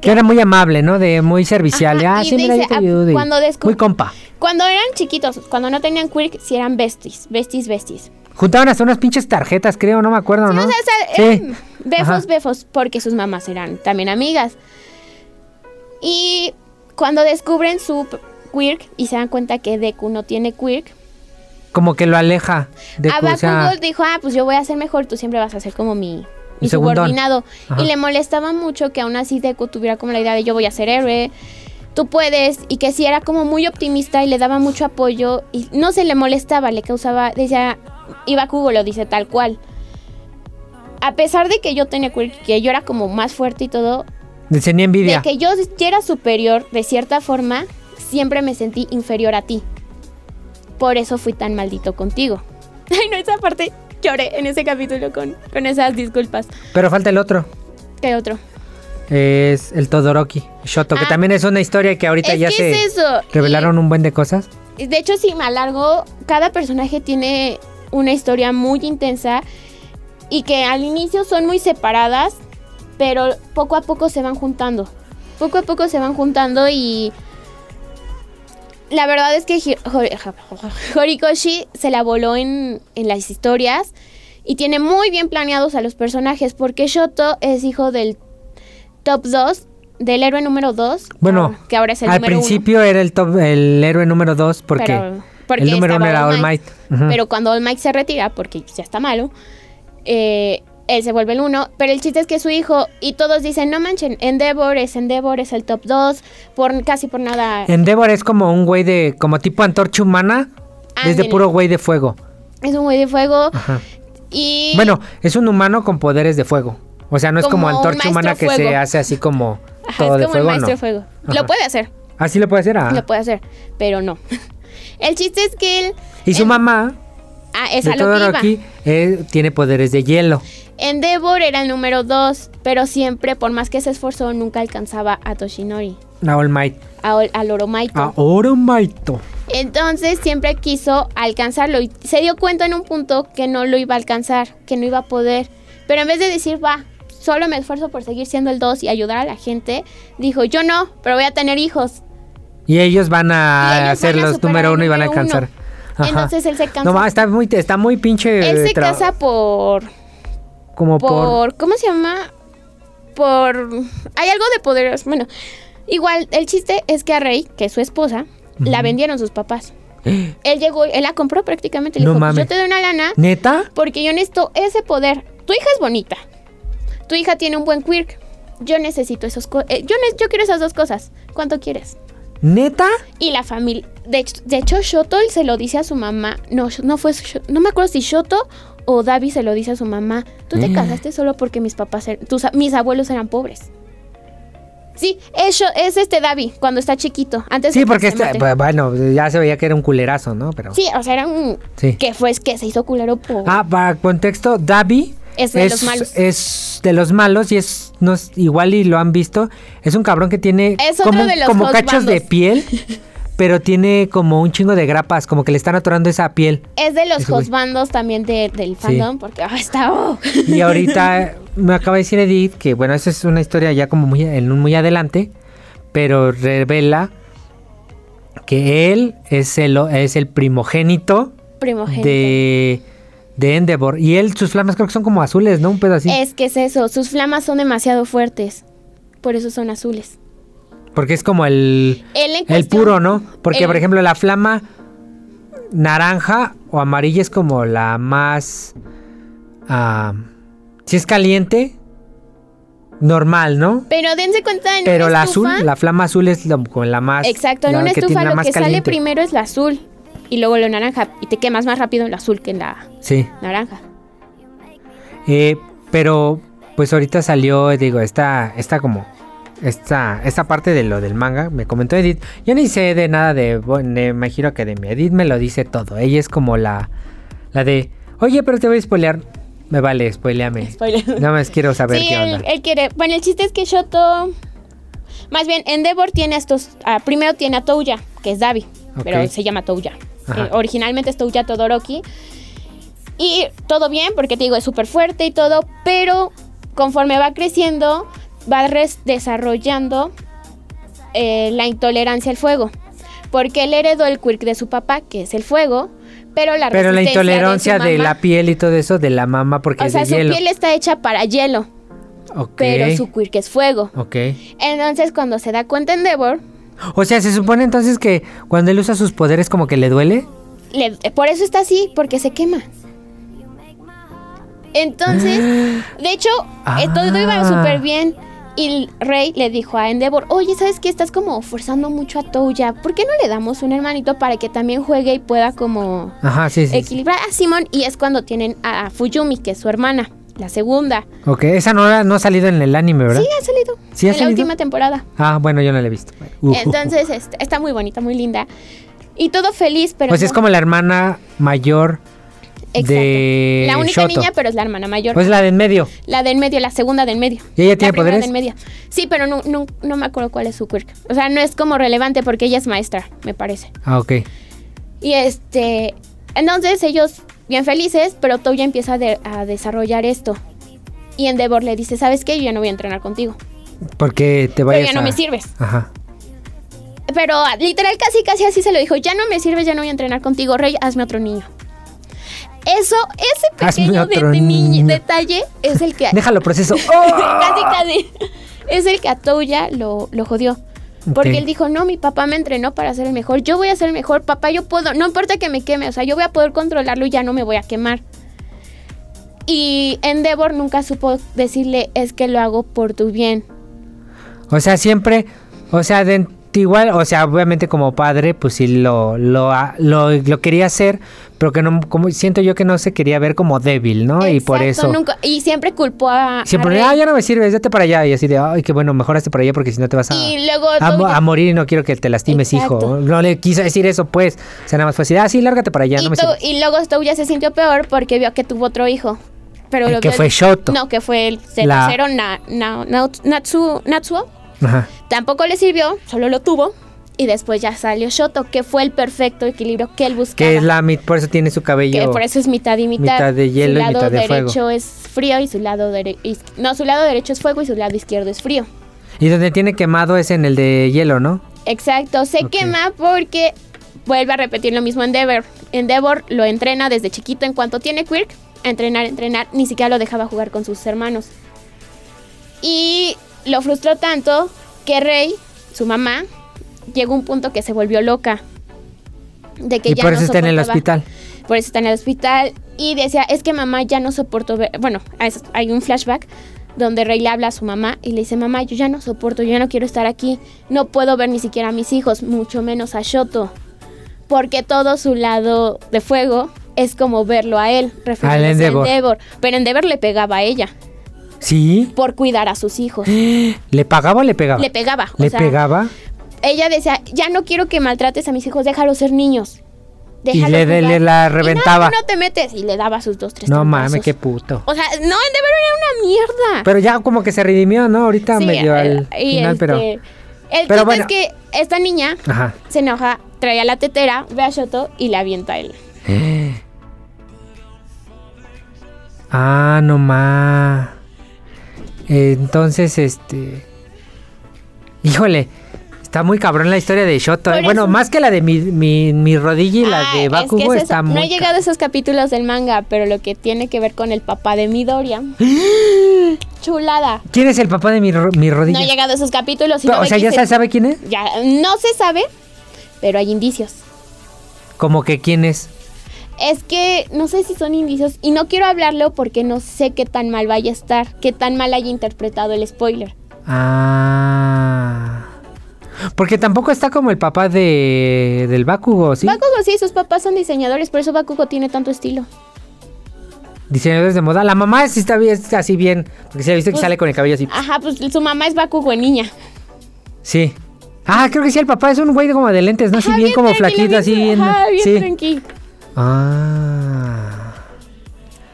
Que era muy amable, ¿no? De muy servicial. Ajá, ah, sí, mira, dice, yo te ah, ayudo", y cuando descu- Muy compa. Cuando eran chiquitos, cuando no tenían quirk, sí eran besties, besties, besties. Juntaban hasta unas pinches tarjetas, creo, no me acuerdo, ¿no? O sea, o sea, Sí. eran befos, Ajá. befos, porque sus mamás eran también amigas. Y cuando descubren su quirk y se dan cuenta que Deku no tiene quirk, Como que lo aleja. De a o sea, dijo, ah, pues yo voy a ser mejor, tú siempre vas a ser como mi, segundón. subordinado. Ajá. Y le molestaba mucho que aún así Deku tuviera como la idea de yo voy a ser héroe, tú puedes, y que sí era como muy optimista y le daba mucho apoyo y no se le molestaba, le causaba, decía, y Bakugo lo dice tal cual. A pesar de que yo tenía que yo era como más fuerte y todo, envidia. de que yo era superior de cierta forma, siempre me sentí inferior a ti. Por eso fui tan maldito contigo. Ay, no, esa parte lloré en ese capítulo con, con esas disculpas. Pero falta el otro. ¿Qué otro? Es el Todoroki Shoto, que Ah. también es una historia que ahorita ya que se es eso. revelaron un buen de cosas. De hecho, si me alargo, cada personaje tiene una historia muy intensa y que al inicio son muy separadas, pero poco a poco se van juntando. Poco a poco se van juntando y la verdad es que Hi- Hor- Horikoshi se la voló en, en las historias y tiene muy bien planeados a los personajes porque Shoto es hijo del top 2, del héroe número 2, Bueno, que ahora es el Al número uno. principio era el top, el héroe número 2 porque, Pero- porque el número uno era All Might. Pero cuando All Might se retira, porque ya está malo, eh, él se vuelve el uno. Pero el chiste es que su hijo, y todos dicen, no manchen, Endeavor es Endeavor, es el top 2, por, casi por nada. Endeavor es como un güey de. como tipo antorcha humana. Desde Ándele. puro güey de fuego. Es un güey de fuego. Ajá. Y Bueno, es un humano con poderes de fuego. O sea, no es como, antorcha humana que se hace así como ajá, todo es de como fuego. el maestro no. de fuego. Ajá. Lo puede hacer, Así lo puede hacer. ah. lo puede hacer, pero no. el chiste es que él. Y su él- mamá, Ah, es de a lo que iba. Todoroki, eh, tiene poderes de hielo. Endeavor era el número 2, pero siempre, por más que se esforzó, nunca alcanzaba a Toshinori, A All Might. a, al Oromaito. A Oromaito. Entonces siempre quiso alcanzarlo y se dio cuenta en un punto que no lo iba a alcanzar, que no iba a poder. Pero en vez de decir, va, solo me esfuerzo por seguir siendo el 2 y ayudar a la gente, dijo, yo no, pero voy a tener hijos. Y ellos van a ser los número uno y van a uno. Ajá. Entonces él se cansa. No, está muy, está muy pinche. él se tra- casa por, Como por. por, ¿cómo se llama? Por, hay algo de poderes. Bueno, igual, el chiste es que a Rey, que es su esposa, la vendieron sus papás. Él llegó, él la compró prácticamente. Le No dijo, pues mames. yo te doy una lana ¿Neta? Porque yo necesito ese poder. Tu hija es bonita. Tu hija tiene un buen quirk. Yo necesito esos eh, yo, ne- yo quiero esas dos cosas. ¿Cuánto quieres? ¿Neta? Y la familia. De, hecho- de hecho, Shoto se lo dice a su mamá. No, no fue. No me acuerdo si Shoto o Davi se lo dice a su mamá. Tú te Mm. casaste solo porque mis papás. er- tus mis abuelos eran pobres. Sí, es, es este Davi cuando está chiquito. Antes de Sí, que porque este, bu- bueno, ya se veía que era un culerazo, ¿no? Pero. Sí, o sea, era un. Sí. Que fue que se hizo culero por. Ah, para contexto, Davi Es de los malos. es de los malos y es no es- igual y lo han visto. Es un cabrón que tiene Es como, de como cachos de piel, pero tiene como un chingo de grapas, como que le están atorando esa piel. Es de los hosbandos también de- del fandom, porque ah, está. oh. Y ahorita me acaba de decir Edith que bueno, esa es una historia ya como muy muy adelante, pero revela que él es el es el primogénito primogénito. de de Endeavor y él sus flamas creo que son como azules, ¿no? Un así. Es que es eso, sus flamas son demasiado fuertes. por eso son azules. Porque es como el, el puro, ¿no? Porque, el- por ejemplo, la flama naranja o amarilla es como la más... ah, si es caliente, normal, ¿no? Pero dense cuenta en Pero una la estufa, azul, la flama azul es la, como la más... Exacto, en la una estufa lo que sale primero es la azul y luego lo naranja y te quemas más rápido en la azul que en la Sí. naranja. Eh, pero pues ahorita salió, digo, esta, esta como, esta, esta parte de lo del manga, me comentó Edith. Yo ni sé de nada de, bueno, de My Hero Academia. Edith me lo dice todo. Ella es como la, la de, oye, pero te voy a spoilear. Me vale, spoileame. Spoiler. Nada más quiero saber sí, qué él, onda. él quiere. Bueno, el chiste es que Shoto. Más bien, Endeavor tiene estos. ah, primero tiene a Touya, que es Davi, pero se llama Touya. Eh, originalmente es Touya Todoroki. Y todo bien, porque te digo, es súper fuerte y todo, pero conforme va creciendo, va desarrollando eh, la intolerancia al fuego. Porque él heredó el quirk de su papá, que es el fuego, pero la Pero la intolerancia de, la piel y todo eso de la mamá porque O es sea, de su hielo. piel está hecha para hielo, pero su quirk es fuego. Ok. Entonces, cuando se da cuenta Endeavor, O sea, se supone entonces que cuando él usa sus poderes como que le duele. le- por eso está así, porque se quema. Entonces, de hecho, eh, todo iba Ah. súper bien. Y el rey le dijo a Endeavor, oye, ¿sabes qué? Estás como forzando mucho a Touya. ¿Por qué no le damos un hermanito para que también juegue y pueda como Ajá, sí, sí. sí. equilibrar a Simon? Y es cuando tienen a Fuyumi, que es su hermana, la segunda. Ok, esa no, ha- no ha salido en el anime, ¿verdad? Sí, ha salido. ¿Sí ha en la última temporada. Ah, bueno, yo no la he visto. Uh, uh, uh. Entonces, este, está muy bonita, muy linda. Y todo feliz, pero... Pues es como la hermana mayor Exacto. de La única Shoto. niña, pero es la hermana mayor. Pues la de en medio. la de en medio, la segunda de en medio. ¿Y ella La tiene primera poderes? de en medio. Sí, pero no, no, no me acuerdo cuál es su quirk. O sea, no es como relevante porque ella es maestra, me parece. Ah, ok. Y este... Entonces ellos bien felices, pero Touya empieza a, de- a desarrollar esto. Y Endeavor le dice, ¿sabes qué? Yo ya no voy a entrenar contigo. Porque te Pero vayas ya no me sirves. Ajá. Pero ah, literal casi casi así se lo dijo, ya no me sirves, ya no voy a entrenar contigo, Rey, hazme otro niño. Eso, ese pequeño otro de- de niño- niño. detalle es el que Déjalo proceso. Casi casi es el que a Touya lo, lo jodió. Porque él dijo, no, mi papá me entrenó para ser el mejor, yo voy a ser el mejor, papá, yo puedo, no importa que me queme, o sea, yo voy a poder controlarlo y ya no me voy a quemar. Y Endeavor nunca supo decirle, es que lo hago por tu bien. O sea, siempre, o sea, igual, o sea, obviamente como padre, pues sí lo, lo, lo, lo quería hacer, pero que no, como siento yo que no se quería ver como débil, ¿no? y por eso. nunca- y siempre culpó a... a Siempre, Rey. ah, ya no me sirves, vete para allá. Y así de, ay, qué bueno, mejor hazte para allá porque si no te vas a, Y luego a, a morir y no quiero que te lastimes, Exacto. hijo. No le quiso decir eso, pues. O sea, nada más fue así, ah, sí, lárgate para allá, y, no me y luego Touya se sintió peor porque vio que tuvo otro hijo. Pero El lo que vio- fue Shoto. No, que fue el La- tercero, na, na- na- Natsu, Natsuo. Ajá. Tampoco le sirvió, solo lo tuvo. Y después ya salió Shoto, que fue el perfecto equilibrio que él buscaba. Que es la, mit- por eso tiene su cabello. Que por eso es mitad y mitad. mitad de hielo y su lado mitad de fuego. derecho es frío y su lado derecho... No, su lado derecho es fuego y su lado izquierdo es frío. Y donde tiene quemado es en el de hielo, ¿no? Exacto, se quema porque vuelve a repetir lo mismo Endeavor. Endeavor lo entrena desde chiquito en cuanto tiene quirk, entrenar, entrenar, ni siquiera lo dejaba jugar con sus hermanos. Y lo frustró tanto que Rey, su mamá, llegó a un punto que se volvió loca. De que Y ya por no eso está en el hospital. Por eso está en el hospital y decía, es que mamá ya no soporto ver, bueno, hay un flashback donde Rey le habla a su mamá y le dice, mamá, yo ya no soporto, yo ya no quiero estar aquí, no puedo ver ni siquiera a mis hijos, mucho menos a Shoto, porque todo su lado de fuego es como verlo a él, refiriéndose a Endeavor. Endeavor. Pero Endeavor le pegaba a ella Sí. por cuidar a sus hijos. ¿Le pagaba o le pegaba? Le pegaba. o ¿Le sea, pegaba? Ella decía, ya no quiero que maltrates a mis hijos, déjalos ser niños. Y Déjalos le, le- jugar". la Y no, reventaba. no te metes. Y le daba sus dos, tres No mames, qué puto. O sea, no, Endeavor era una mierda. Pero ya como que se redimió, ¿no? Ahorita Sí, medio eh, al y final, pero... este, El pero bueno. es que esta niña Ajá. se enoja, trae a la tetera, ve a Shoto y le avienta a él. Ah, no Entonces, este... Híjole, está muy cabrón la historia de Shoto. Por eh. Bueno, eso- más que la de mi, mi, mi rodilla y la Ah, de es que Bakugo es está muy... No he llegado a esos capítulos del manga, pero lo que tiene que ver con el papá de Midoriya. chulada. ¿Quién es el papá de mi, ro- mi No rodilla? he llegado a esos capítulos. y no o sea, ¿ya se sabe quién es? Ya, no se sabe, pero hay indicios. Como que quién es. Es que no sé si son indicios y no quiero hablarlo porque no sé qué tan mal vaya a estar, qué tan mal haya interpretado el spoiler. Ah. Porque tampoco está como el papá de del Bakugo, ¿sí? Bakugo sí, sus papás son diseñadores, por eso Bakugo tiene tanto estilo. Diseñadores de moda. La mamá sí está bien, está así bien. Porque se ha visto que Pues- sale con el cabello así. Ajá, pues su mamá es Bakugo en niña. Sí. Ah, creo que sí, el papá es un güey como de lentes, ¿no? Así bien como tranquilo, flaquito, así bien. Ajá, bien sí. tranqui. Ah.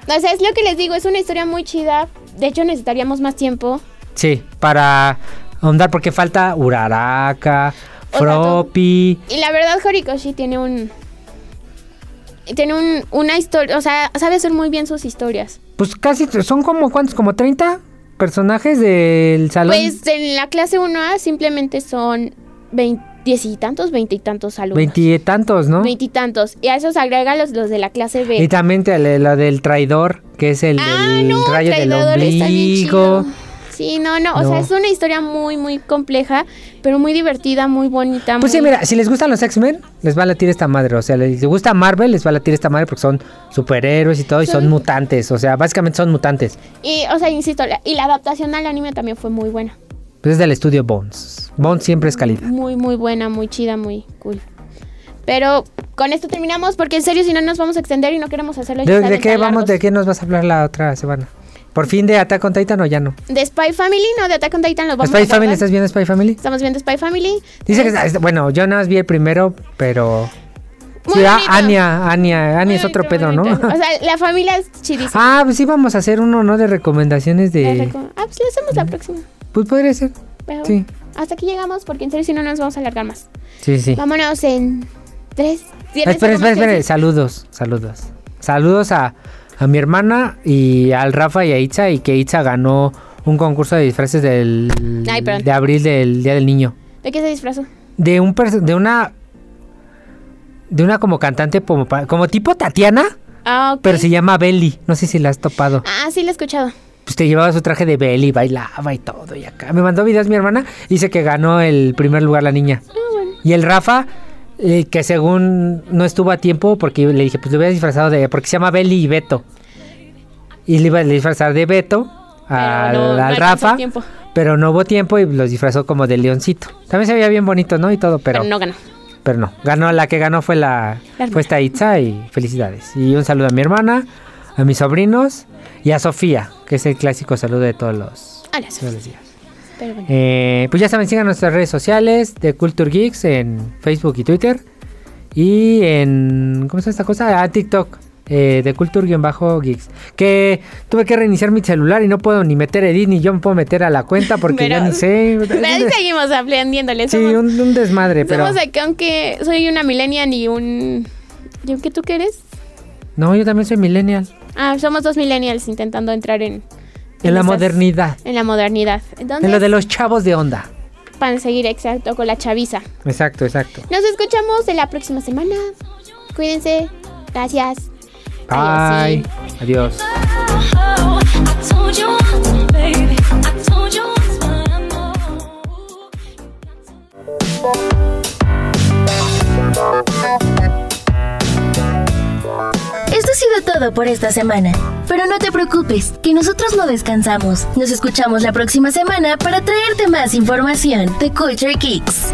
O sea, es lo que les digo, es una historia muy chida. De hecho, necesitaríamos más tiempo. Sí, para ahondar porque falta Uraraka, Froppy. Y la verdad, Horikoshi tiene un. Tiene un, una historia. O sea, sabe hacer muy bien sus historias. Pues casi son como cuántos, como 30 personajes del salón. Pues en la clase 1A simplemente son 20 diez y tantos, veinte y tantos alumnos. Veintitantos, ¿no? Veintitantos. Y a esos agrega los, los de la clase B. Y también te- lo del traidor, que es el ah, no, rayo del ombligo. Sí, no, no, o No. sea, es una historia muy, muy compleja, pero muy divertida, muy bonita. Pues sí, mira, si les gustan los X-Men, les va a latir esta madre. O sea, les gusta Marvel, les va a latir esta madre porque son superhéroes y todo, y son Son- mutantes. O sea, básicamente son mutantes. Y, o sea, insisto, la- y la adaptación al anime también fue muy buena. Pues es del estudio Bones. Bones siempre es calidad. Muy, muy buena, muy chida, muy cool. Pero con esto terminamos porque en serio si no nos vamos a extender y no queremos hacerlo ¿De, de qué vamos? largos. ¿De qué nos vas a hablar la otra semana? ¿Por fin de Attack on Titan o ya no? De Spy Family, no, de Attack on Titan los vamos ¿Spy a Family? ¿Estás viendo Spy Family? Estamos viendo Spy Family. Dice que, Es está- bueno, yo nada más vi el primero, pero... muy Sí, ah, bonito. Ania, Ania, Ania es otro pedo, ¿no? bonito. O sea, la familia es chidísima. ah, pues sí, vamos a hacer uno, ¿no? De recomendaciones de... reco- Ah, pues lo hacemos la próxima. Pues podría ser. Pero Sí. hasta aquí llegamos porque en serio si no nos vamos a alargar más. Sí, sí. Vámonos en tres. Ah, ¿Tienes espera, espera, espera. Saludos, saludos. Saludos a, a mi hermana y al Rafa y a Itza y que Itza ganó un concurso de disfraces del Ay, de abril del Día del Niño. ¿De qué se disfrazó? De un de una de una como cantante como, tipo Tatiana, Ah, ok. pero se llama Belly. No sé si la has topado. Ah, sí, lo he escuchado. Pues te llevaba su traje de Belly, bailaba y todo y acá. Me mandó videos mi hermana, dice que ganó el primer lugar la niña. Ah, bueno. Y el Rafa, eh, que según no estuvo a tiempo, porque le dije, pues le hubiera disfrazado de. Porque se llama Belly y Beto. Y le iba a disfrazar de Beto al, no- no al alcanzó Rafa. tiempo. Pero no hubo tiempo y los disfrazó como de leoncito. También se veía bien bonito, ¿no? Y todo, pero, Pero no ganó. pero no. Ganó, la que ganó fue la. La fue esta Itza y felicidades. Y un saludo a mi hermana, a mis sobrinos y a Sofía, que es el clásico saludo de todos los, Hola, todos los días. Pero bueno. Eh, pues ya saben, sigan nuestras redes sociales de Culture Geeks en Facebook y Twitter. Y en. ¿Cómo se llama esta cosa? Ah, TikTok. eh, de Culture-Geeks. Que tuve que reiniciar mi celular y no puedo ni meter edit ni yo me puedo meter a la cuenta porque ya Pero- ni sé. Pero seguimos aprendiéndole. Sí, un, un desmadre, pero. somos acá, aunque soy una millennial y un... ¿Y aunque tú qué eres? No, yo también soy millennial. Ah, somos dos millennials intentando entrar en... En la esas- modernidad. En la modernidad. Entonces, En lo de los chavos de onda. para seguir exacto con la chaviza. Exacto, exacto. Nos escuchamos en la próxima semana. Cuídense. Gracias. Bye. Adiós, Adiós. Esto ha sido todo por esta semana. Pero no te preocupes, que nosotros no descansamos. Nos escuchamos la próxima semana para traerte más información de Culture Kicks.